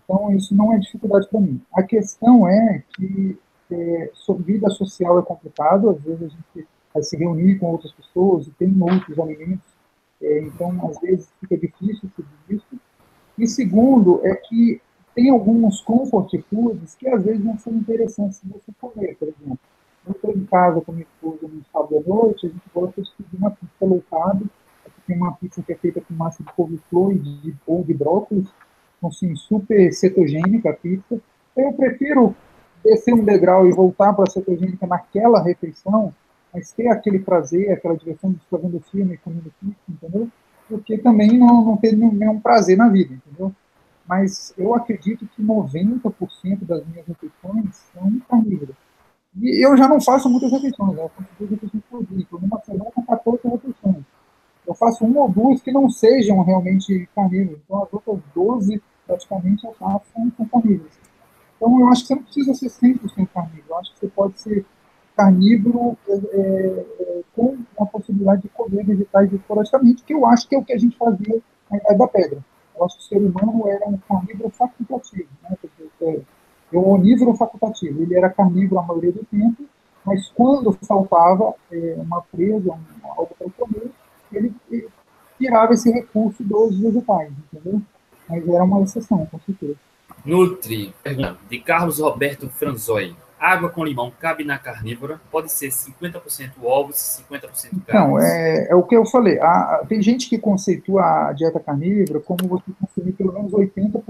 Então, isso não é dificuldade para mim. A questão é que é, vida social é complicado. Às vezes a gente vai se reunir com outras pessoas e tem outros alimentos. É, então, às vezes fica difícil tudo isso. E segundo, é que tem alguns comfort foods que às vezes não são interessantes de você comer, por exemplo. Eu estou em casa com minha esposa no sábado à noite, a gente gosta de pedir uma pizza. Aqui tem uma pizza que é feita com massa de couve-flor e de, ou de brócolis, então, assim, super cetogênica a pizza. Eu prefiro descer um degrau e voltar para a cetogênica naquela refeição, mas ter aquele prazer, aquela diversão de estar vendo filme, comendo pizza, entendeu? Porque também não, não ter nenhum prazer na vida, entendeu? Mas eu acredito que 90% das minhas refeições são carnívoras. E eu já não faço muitas refeições, né? eu faço duas refeições por dia, então numa semana com 14 refeições. Eu faço uma ou duas que não sejam realmente carnívoras, então as outras 12 praticamente eu faço são carnívoras. Então eu acho que você não precisa ser 100% carnívoro, eu acho que você pode ser carnívoro é, é, é, com a possibilidade de comer vegetais esporadicamente, que eu acho que é o que a gente fazia Idade da Pedra. Eu acho que o ser humano era um carnívoro facultativo, né? é um onívoro facultativo. Ele era carnívoro a maioria do tempo, mas quando faltava é, uma presa, um, algo para comer, ele, ele tirava esse recurso dos vegetais, entendeu? Mas era uma exceção, com certeza. Nutri, de Carlos Roberto Franzoi. Água com limão cabe na carnívora? Pode ser 50% ovos, 50% carne? Não, é, é o que eu falei. A, tem gente que conceitua a dieta carnívora como você consumir pelo menos 80%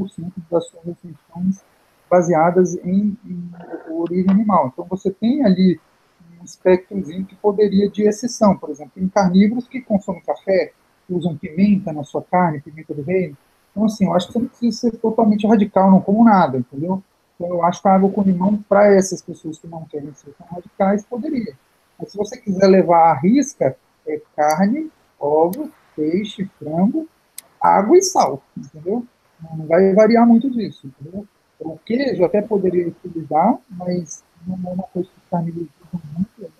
das suas refeições baseadas em, em origem animal. Então, você tem ali um espectrozinho que poderia de exceção, por exemplo, tem carnívoros que consomem café, usam pimenta na sua carne, pimenta do reino. Então, assim, eu acho que você não precisa ser totalmente radical, não como nada, entendeu? Então, eu acho que a água com limão, para essas pessoas que não querem ser tão radicais, poderia. Mas se você quiser levar a risca, é carne, ovo, peixe, frango, água e sal, entendeu? Não vai variar muito disso, entendeu? O queijo até poderia utilizar, mas não é uma coisa que os carnívoros usam muito.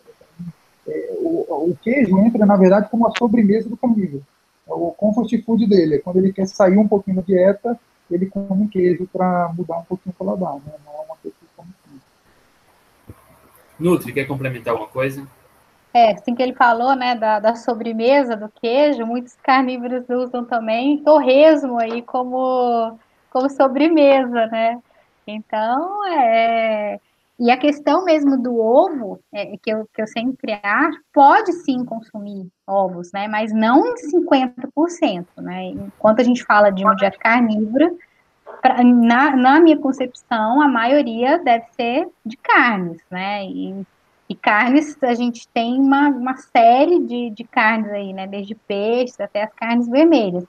É, o, o, queijo entra, na verdade, como a sobremesa do carnívoro. É o comfort food dele. É quando ele quer sair um pouquinho da dieta, ele come queijo para mudar um pouquinho o paladar. Né? Não é uma coisa que come Nutri, quer complementar alguma coisa? É, assim que ele falou, né, da, da, sobremesa do queijo, muitos carnívoros usam também torresmo aí como, como sobremesa, né? Então, é. E a questão mesmo do ovo, é, que, eu, que eu sempre acho, pode sim consumir ovos, né? Mas não em 50%, né? Enquanto a gente fala de uma dieta carnívora, pra, na, na minha concepção, a maioria deve ser de carnes, né? E, E carnes, a gente tem uma, uma série de, de carnes aí, né? Desde peixes até as carnes vermelhas.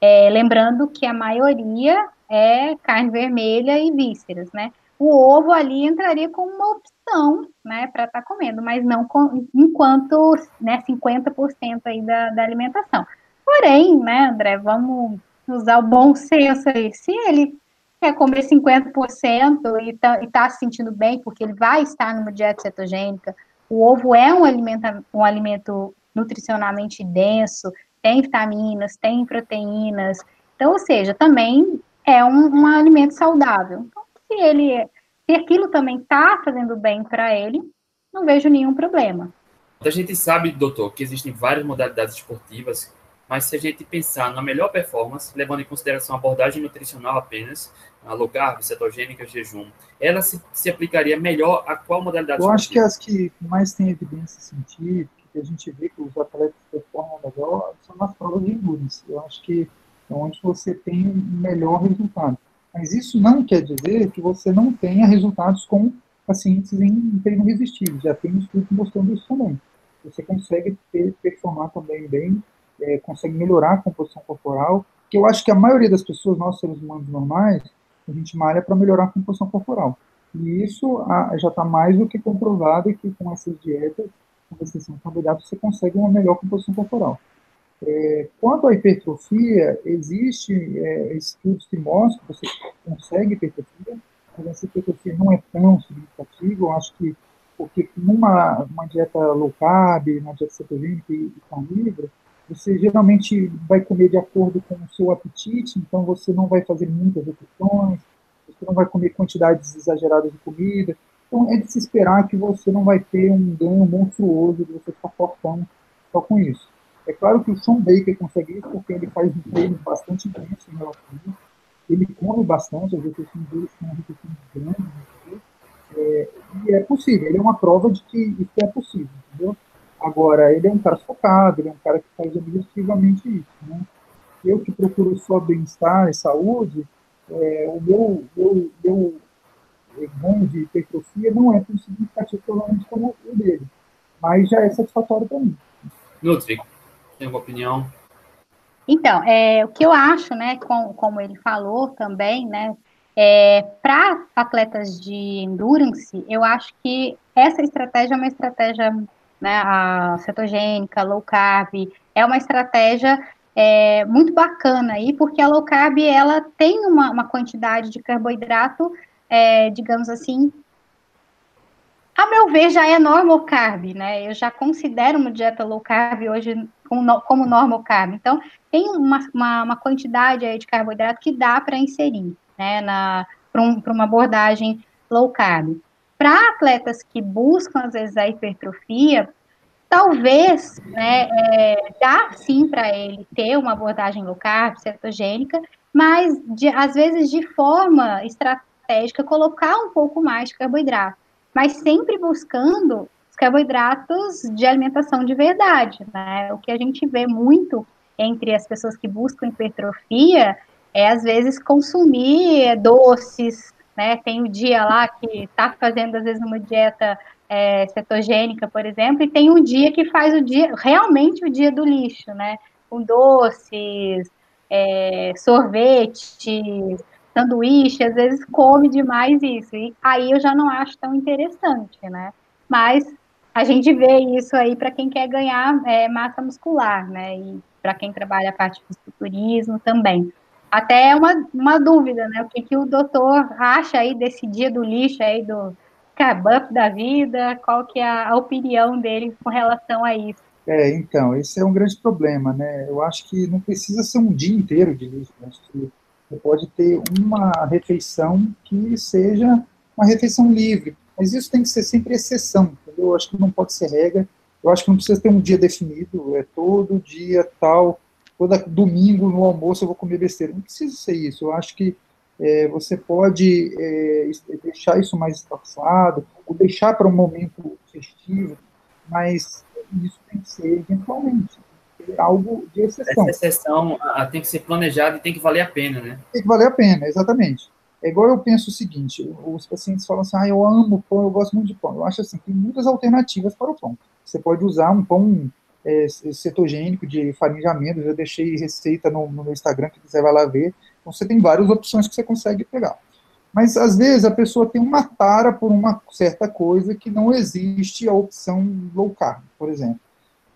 É, lembrando que a maioria é carne vermelha e vísceras, né? O ovo ali entraria como uma opção, né, para estar tá comendo, mas não com, enquanto, né, 50% aí da, da alimentação. Porém, né, André, vamos usar o bom senso aí. Se ele quer comer 50% e está tá se sentindo bem, porque ele vai estar numa dieta cetogênica, o ovo é um alimento, um alimento nutricionalmente denso, tem vitaminas, tem proteínas, então, ou seja, também é um, um alimento saudável. Se ele, se aquilo também está fazendo bem para ele, não vejo nenhum problema. A gente sabe, doutor, que existem várias modalidades esportivas mas se a gente pensar na melhor performance, levando em consideração a abordagem nutricional apenas, a low carb, cetogênica, jejum, ela se, se aplicaria melhor a qual modalidade? Eu acho que as que mais têm evidência científica, que a gente vê que os atletas performam melhor, são nas provas de endurance. Eu acho que é onde você tem melhor resultado. Mas isso não quer dizer que você não tenha resultados com pacientes em treino resistido. Já tem um estudo mostrando isso também. Você consegue ter, performar também bem é, consegue melhorar a composição corporal, que eu acho que a maioria das pessoas, nós seres humanos normais, a gente malha para melhorar a composição corporal. E isso a, já está mais do que comprovado que com essas dietas, com restrição de carboidrato, você consegue uma melhor composição corporal. É, quanto à hipertrofia, existe é, estudos que mostram que você consegue hipertrofia, mas essa hipertrofia não é tão significativa, eu acho que porque numa uma dieta low carb, uma dieta cetogênica e carnívora, você geralmente vai comer de acordo com o seu apetite, então você não vai fazer muitas refeições, você não vai comer quantidades exageradas de comida. Então é de se esperar que você não vai ter um ganho monstruoso de você ficar fortão só com isso. É claro que o Sean Baker consegue isso porque ele faz um treino bastante intenso em relação a. Ele come bastante, as refeições dele são refeições grandes, é, e é possível, ele é uma prova de que isso é possível, entendeu? Agora, ele é um cara focado, ele é um cara que faz objetivamente isso. Né? Eu que procuro só bem-estar e saúde, é, o meu, meu, meu ganho de hipertrofia não é tão significativo, provavelmente, como o dele. Mas já é satisfatório para mim. Nutri, tem alguma opinião? Então, é, o que eu acho, né, com, como ele falou também, né, é, para atletas de endurance, eu acho que essa estratégia é uma estratégia né, cetogênica, low carb, é uma estratégia é, muito bacana aí, porque a low carb, ela tem uma, uma quantidade de carboidrato, é, digamos assim, a meu ver, já é normal carb, né? Eu já considero uma dieta low carb hoje como, como normal carb. Então, tem uma, uma, uma quantidade aí de carboidrato que dá para inserir, né, para um, uma abordagem low carb. Para atletas que buscam, às vezes, a hipertrofia, talvez né, é, dá sim para ele ter uma abordagem low carb, cetogênica, mas de, às vezes de forma estratégica colocar um pouco mais de carboidrato, mas sempre buscando carboidratos de alimentação de verdade, né? O que a gente vê muito entre as pessoas que buscam hipertrofia é às vezes consumir doces, né? Tem o dia lá que está fazendo, às vezes, uma dieta é, cetogênica, por exemplo, e tem um dia que faz o dia, realmente o dia do lixo, né? Com doces, é, sorvetes, sanduíche, às vezes come demais isso. E aí eu já não acho tão interessante, né? Mas a gente vê isso aí para quem quer ganhar é, massa muscular, né? E para quem trabalha a parte do fisiculturismo também. Até é uma, uma dúvida, né? O que, que o doutor acha aí desse dia do lixo aí, do Cabup da vida? Qual que é a, a opinião dele com relação a isso? É, então, esse é um grande problema, né? Eu acho que não precisa ser um dia inteiro de lixo. Né? Acho que você pode ter uma refeição que seja uma refeição livre. Mas isso tem que ser sempre exceção, entendeu? Eu acho que não pode ser regra. Eu acho que não precisa ter um dia definido, é todo dia tal toda domingo no almoço eu vou comer besteira. Não precisa ser isso. Eu acho que é, você pode é, deixar isso mais espaçado, ou deixar para um momento festivo, mas isso tem que ser eventualmente algo de exceção. Essa exceção tem que ser planejada e tem que valer a pena, né? Tem que valer a pena, exatamente. É igual eu penso o seguinte, os pacientes falam assim, ah, eu amo pão, eu gosto muito de pão. Eu acho assim, tem muitas alternativas para o pão. Você pode usar um pão é, cetogênico de farinha de amêndoas, eu deixei receita no, no meu Instagram, que quiser vai lá ver. Então você tem várias opções que você consegue pegar. Mas às vezes a pessoa tem uma tara por uma certa coisa que não existe a opção low carb, por exemplo.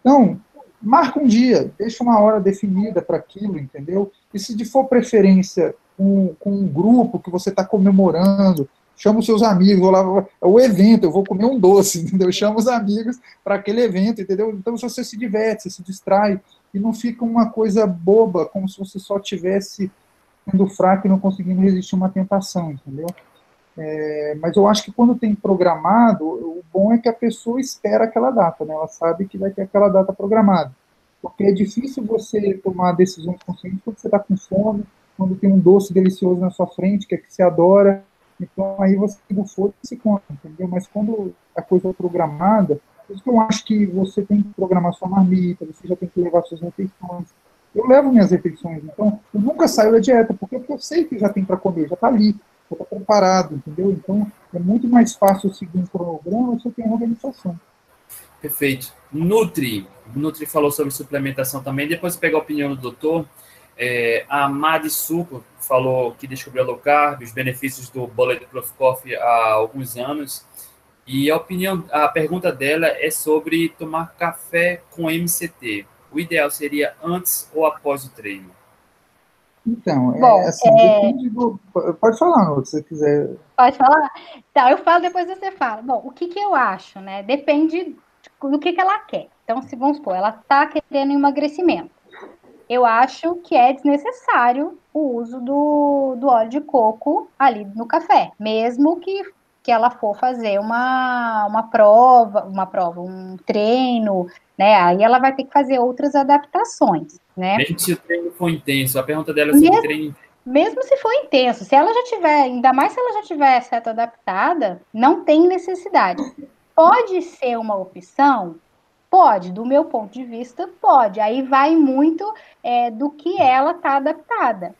Então, marca um dia, deixa uma hora definida para aquilo, entendeu? E se for preferência com, com um grupo que você está comemorando, chama os seus amigos, vou lá, é o evento, eu vou comer um doce, entendeu? Chama os amigos para aquele evento, entendeu? Então você se diverte, você se distrai, e não fica uma coisa boba, como se você só tivesse sendo fraco e não conseguindo resistir uma tentação, entendeu? É, mas eu acho que quando tem programado, o bom é que a pessoa espera aquela data, né? Ela sabe que vai ter aquela data programada. Porque é difícil você tomar decisões conscientes quando você está com fome, quando tem um doce delicioso na sua frente, que é que você adora, então aí você não for se conta, entendeu? Mas quando a coisa é programada, por isso que eu acho que você tem que programar sua marmita, você já tem que levar suas refeições. Eu levo minhas refeições, então eu nunca saio da dieta, porque eu sei que já tem para comer, já está ali, já está preparado, entendeu? Então é muito mais fácil seguir um cronograma se eu tenho organização. Perfeito. Nutri. Nutri falou sobre suplementação também. Depois pegar a opinião do doutor. É, a Madi Suco falou que descobriu a low carb, os benefícios do Bulletproof Coffee há alguns anos. E a opinião, a pergunta dela é sobre tomar café com MCT. O ideal seria antes ou após o treino? Então, é Bom, é, assim, é... Do... pode falar, se você quiser. Pode falar? Tá, eu falo, depois você fala. Bom, o que, que eu acho, né? Depende do que, que ela quer. Então, se vamos supor, ela está querendo emagrecimento eu acho que é desnecessário o uso do, do óleo de coco ali no café, mesmo que, que ela for fazer uma, uma prova, uma prova, um treino, né? Aí ela vai ter que fazer outras adaptações, né? Mesmo se o treino for intenso, a pergunta dela é sobre mesmo, treino mesmo se for intenso, se ela já tiver, ainda mais se ela já tiver certo adaptada, não tem necessidade. Pode ser uma opção Pode, do meu ponto de vista, pode. Aí vai muito é, do que ela está adaptada.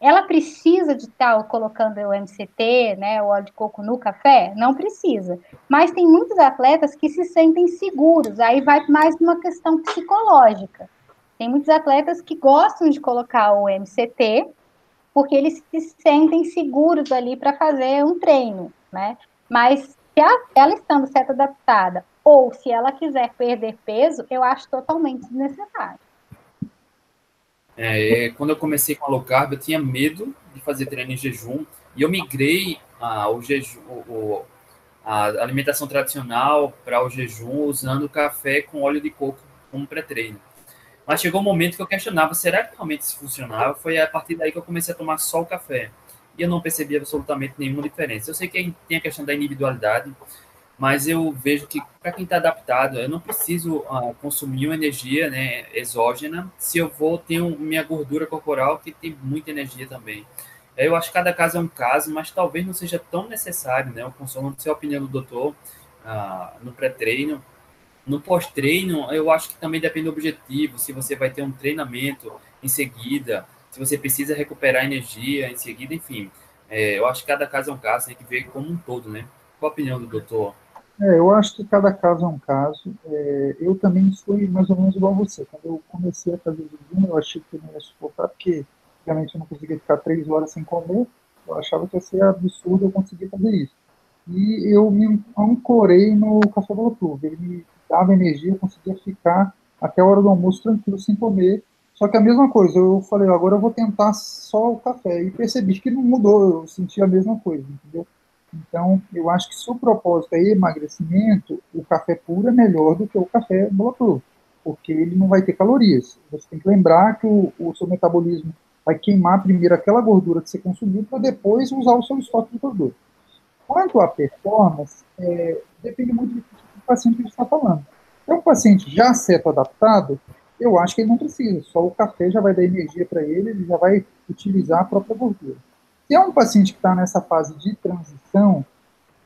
Ela precisa de estar tá colocando o MCT, né, o óleo de coco no café? Não precisa. Mas tem muitos atletas que se sentem seguros. Aí vai mais uma questão psicológica. Tem muitos atletas que gostam de colocar o MCT porque eles se sentem seguros ali para fazer um treino, né? Mas se ela estando certo adaptada ou se ela quiser perder peso, eu acho totalmente desnecessário. É, quando eu comecei com a low carb, eu tinha medo de fazer treino em jejum e eu migrei ao jejum, o, a alimentação tradicional para o jejum usando café com óleo de coco como pré-treino. Mas chegou um momento que eu questionava, será que realmente isso funcionava? Foi a partir daí que eu comecei a tomar só o café. E eu não percebi absolutamente nenhuma diferença. Eu sei que tem a questão da individualidade, mas eu vejo que para quem está adaptado, eu não preciso uh, consumir uma energia né, exógena se eu vou ter minha gordura corporal que tem muita energia também. Eu acho que cada caso é um caso, mas talvez não seja tão necessário, né? O consumo, não sei a opinião do doutor uh, no pré-treino. No pós-treino, eu acho que também depende do objetivo, se você vai ter um treinamento em seguida, se você precisa recuperar energia em seguida, enfim. É, eu acho que cada caso é um caso, tem que ver como um todo, né? Qual a opinião do doutor? É, eu acho que cada caso é um caso. É, eu também fui mais ou menos igual a você. Quando eu comecei a fazer jejum, eu achei que eu não ia suportar, porque realmente eu não conseguia ficar três horas sem comer. Eu achava que ia ser absurdo eu conseguir fazer isso. E eu me ancorei no café Bulletproof. Ele me dava energia, eu conseguia ficar até a hora do almoço tranquilo, sem comer. Só que a mesma coisa, eu falei, agora eu vou tentar só o café. E percebi que não mudou, eu senti a mesma coisa, entendeu? Então, eu acho que se o propósito é emagrecimento, o café puro é melhor do que o café bulletproof, porque ele não vai ter calorias. Você tem que lembrar que o, o seu metabolismo vai queimar primeiro aquela gordura que você consumiu para depois usar o seu estoque de gordura. Quanto à performance, é, depende muito do tipo paciente que gente está falando. É um paciente já certo adaptado, eu acho que ele não precisa, só o café já vai dar energia para ele, ele já vai utilizar a própria gordura. Se é um paciente que está nessa fase de transição,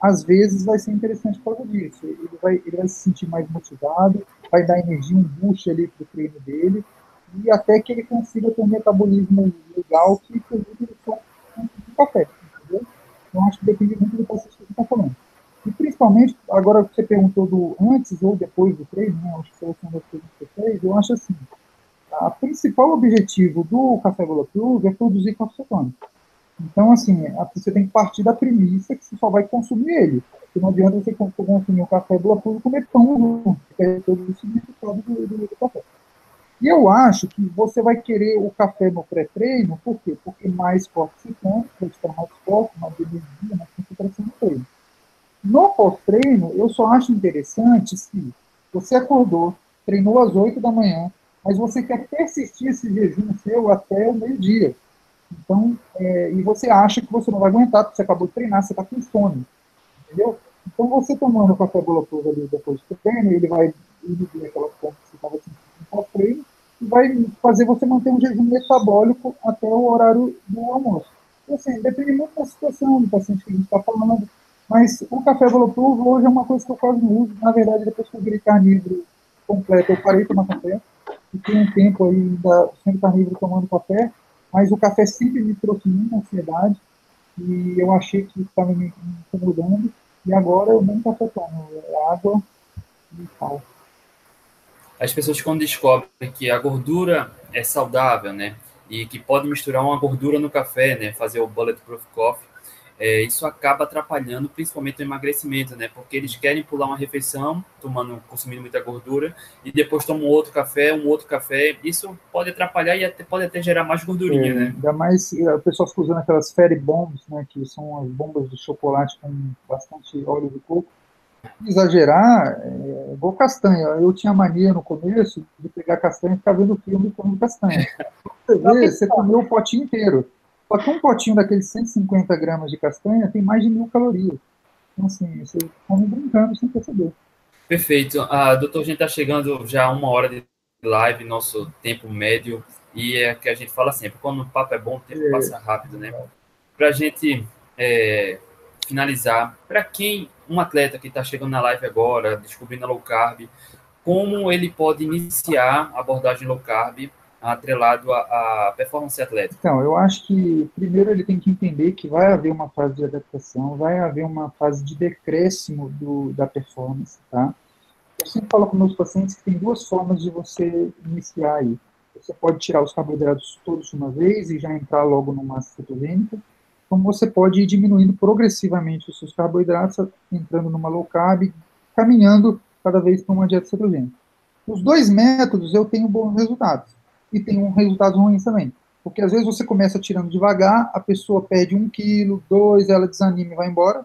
às vezes vai ser interessante por causa disso. Ele vai, ele vai se sentir mais motivado, vai dar energia, um boost ali para o treino dele, e até que ele consiga ter um metabolismo legal que permita ele só um café, entendeu? Eu acho que depende muito do paciente que você está falando. E principalmente, agora que você perguntou do antes ou depois do treino, né, acho que foi uma das coisas que você fez, eu acho assim, o principal objetivo do café Bulletproof é produzir café cetônico. Então, assim, você tem que partir da premissa que você só vai consumir ele. Porque não adianta você consumir um café Bulletproof e comer pão, que é todo o significado do, do, do café. E eu acho que você vai querer o café no pré-treino, por quê? Porque mais forte se come, para estar mais forte, mais energia, mais concentração no treino. No pós-treino, eu só acho interessante se você acordou, treinou às 8 da manhã, mas você quer persistir esse jejum seu até o meio-dia. Então, é, e você acha que você não vai aguentar, porque você acabou de treinar, você está com fome. Entendeu? Então, você tomando o café Bulletproof ali depois do treino, ele vai inibir aquela fome que você estava sentindo no pós-treino, e vai fazer você manter um jejum metabólico até o horário do almoço. Então, assim, depende muito da situação do paciente que a gente está falando, mas o café Bulletproof hoje é uma coisa que eu quase não uso. Na verdade, depois que eu virei carnívoro completo, eu parei de tomar café. Fiquei um tempo aí da, sendo carnívoro tomando café, mas o café sempre me trouxe muita ansiedade e eu achei que estava me incomodando. E agora eu nem café tomo, é água e sal as pessoas quando descobrem que a gordura é saudável, né, e que pode misturar uma gordura no café, né, fazer o bulletproof coffee, é, isso acaba atrapalhando principalmente o emagrecimento, né, porque eles querem pular uma refeição, tomando, consumindo muita gordura, e depois tomam outro café, um outro café, isso pode atrapalhar e até, pode até gerar mais gordurinha, é, né. Ainda mais, o pessoal fica usando aquelas fairy bombs, né, que são as bombas de chocolate com bastante óleo de coco, exagerar, é igual castanha. Eu tinha mania no começo de pegar castanha e ficar vendo filme comendo castanha. Você vê, você comeu o potinho inteiro. Só que um potinho daqueles 150 gramas de castanha tem mais de mil calorias. Então, assim, você come brincando sem perceber. Perfeito. Ah, doutor, a gente está chegando já a uma hora de live, nosso tempo médio, e é que a gente fala sempre, quando o papo é bom, o tempo é. passa rápido, né? Para a gente é, finalizar, para quem um atleta que está chegando na live agora, descobrindo a low carb, como ele pode iniciar a abordagem low carb atrelado à, performance atlética? Então, eu acho que primeiro ele tem que entender que vai haver uma fase de adaptação, vai haver uma fase de decréscimo do, da performance, tá? Eu sempre falo com meus pacientes que tem duas formas de você iniciar aí. Você pode tirar os carboidratos todos de uma vez e já entrar logo numa cetogênica, como você pode ir diminuindo progressivamente os seus carboidratos, entrando numa low carb, caminhando cada vez para uma dieta cetogênica. Os dois métodos eu tenho bons resultados e tenho resultados ruins também. Porque às vezes você começa tirando devagar, a pessoa perde um quilo, dois, ela desanima e vai embora.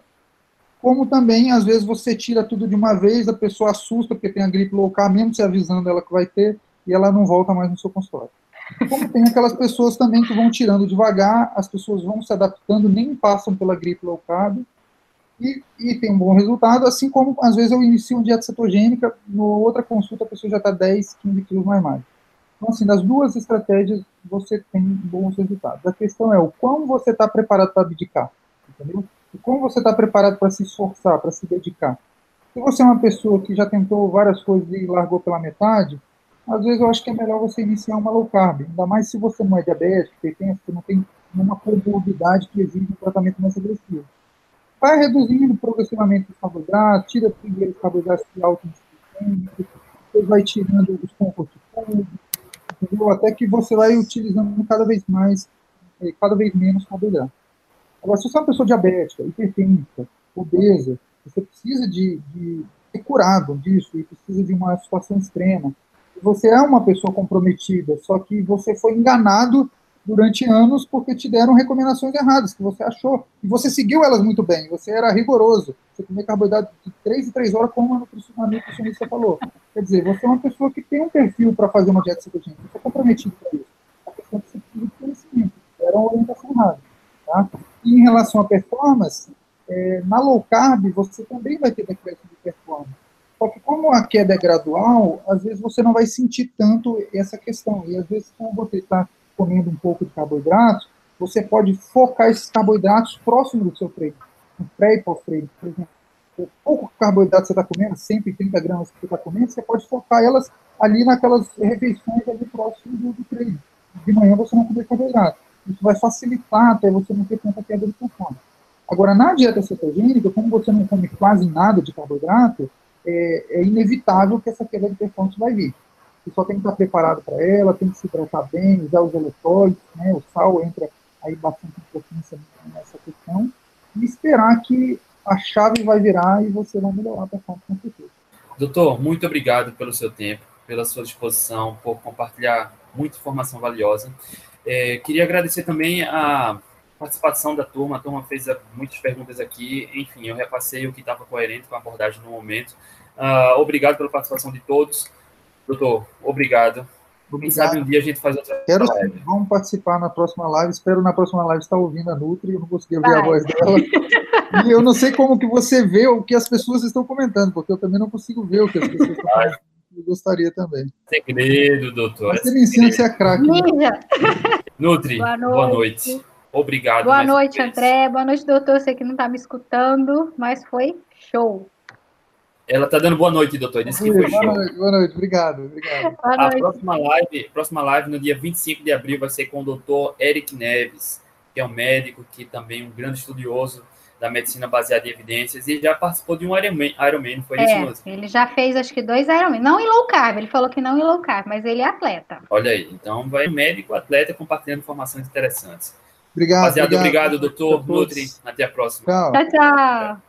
Como também, às vezes, você tira tudo de uma vez, a pessoa assusta porque tem a gripe low carb, mesmo se avisando ela que vai ter, e ela não volta mais no seu consultório. Como tem aquelas pessoas também que vão tirando devagar, as pessoas vão se adaptando, nem passam pela gripe low carb, e, e tem um bom resultado, assim como às vezes eu inicio uma dieta cetogênica, no outra consulta a pessoa já está 10, 15 quilos mais magro. Então, assim, das duas estratégias você tem bons resultados. A questão é o quão você está preparado para abdicar, entendeu? E como você está preparado para se esforçar, para se dedicar. Se você é uma pessoa que já tentou várias coisas e largou pela metade, às vezes eu acho que é melhor você iniciar uma low carb, ainda mais se você não é diabético, você não tem nenhuma comorbidade que exige um tratamento mais agressivo. Vai reduzindo progressivamente os carboidratos, tira primeiro os carboidratos de alto depois vai tirando os compost food, entendeu? até que você vai utilizando cada vez mais, eh, cada vez menos carboidrato. Agora, se você é uma pessoa diabética, hipertensa, obesa, você precisa de, de ser curado disso e precisa de uma situação extrema, você é uma pessoa comprometida, só que você foi enganado durante anos porque te deram recomendações erradas, que você achou, e você seguiu elas muito bem, você era rigoroso, você comia carboidrato de 3 em 3 horas, como a nutricionista falou. Quer dizer, você é uma pessoa que tem um perfil para fazer uma dieta cetogênica, você é comprometido com isso. A questão é que você precisa de conhecimento, era uma orientação errada. Tá? E em relação à performance, é, na low carb, você também vai ter decréscimo de performance só que como a queda é gradual, às vezes você não vai sentir tanto essa questão. E às vezes, quando você está comendo um pouco de carboidrato, você pode focar esses carboidratos próximo do seu treino, no pré e pós-treino, por exemplo. O pouco carboidrato que você está comendo, 130 gramas que você está comendo, você pode focar elas ali naquelas refeições ali próximo do, do treino. De manhã você não comer carboidrato. Isso vai facilitar até você não ter tanta queda de consumo. Agora, na dieta cetogênica, como você não come quase nada de carboidrato, é, é inevitável que essa queda de performance vai vir. Só tem que estar preparado para ela, tem que se hidratar bem, usar os eletrólitos, né? O sal entra aí bastante importância nessa questão, e esperar que a chave vai virar e você vai melhorar a performance com certeza. Doutor, muito obrigado pelo seu tempo, pela sua disposição, por compartilhar muita informação valiosa. É, queria agradecer também a participação da turma, a turma fez muitas perguntas aqui, enfim, eu repassei o que estava coerente com a abordagem no momento. Uh, obrigado pela participação de todos. Doutor, obrigado. Quem sabe um dia a gente faz outra Quero live. Vamos participar na próxima live. Espero na próxima live estar ouvindo a Nutri. Eu não consegui ouvir Vai. a voz dela. E eu não sei como que você vê o que as pessoas estão comentando, porque eu também não consigo ver o que as pessoas estão comentando. Eu gostaria também. Segredo, doutor. Você me ensina a ser craque. Né? Nutri, boa noite. boa noite. Obrigado. Boa noite, André. Boa noite, doutor. Sei que não está me escutando, mas foi show. Ela está dando boa noite, doutor. Disse que foi boa show. Noite, boa noite, obrigado. obrigado. Boa a próxima live, próxima live, no dia 25 de abril, vai ser com o doutor Eric Neves, que é um médico que também é um grande estudioso da medicina baseada em evidências e já participou de um Ironman, Ironman foi é, isso mesmo? Ele já fez acho que dois Ironman, não em low carb, ele falou que não em low carb, mas ele é atleta. Olha aí, então vai médico, atleta compartilhando informações interessantes. Obrigado. Rapaziada, obrigado, obrigado doutor Nutri. Até a próxima. Tchau, tchau. tchau.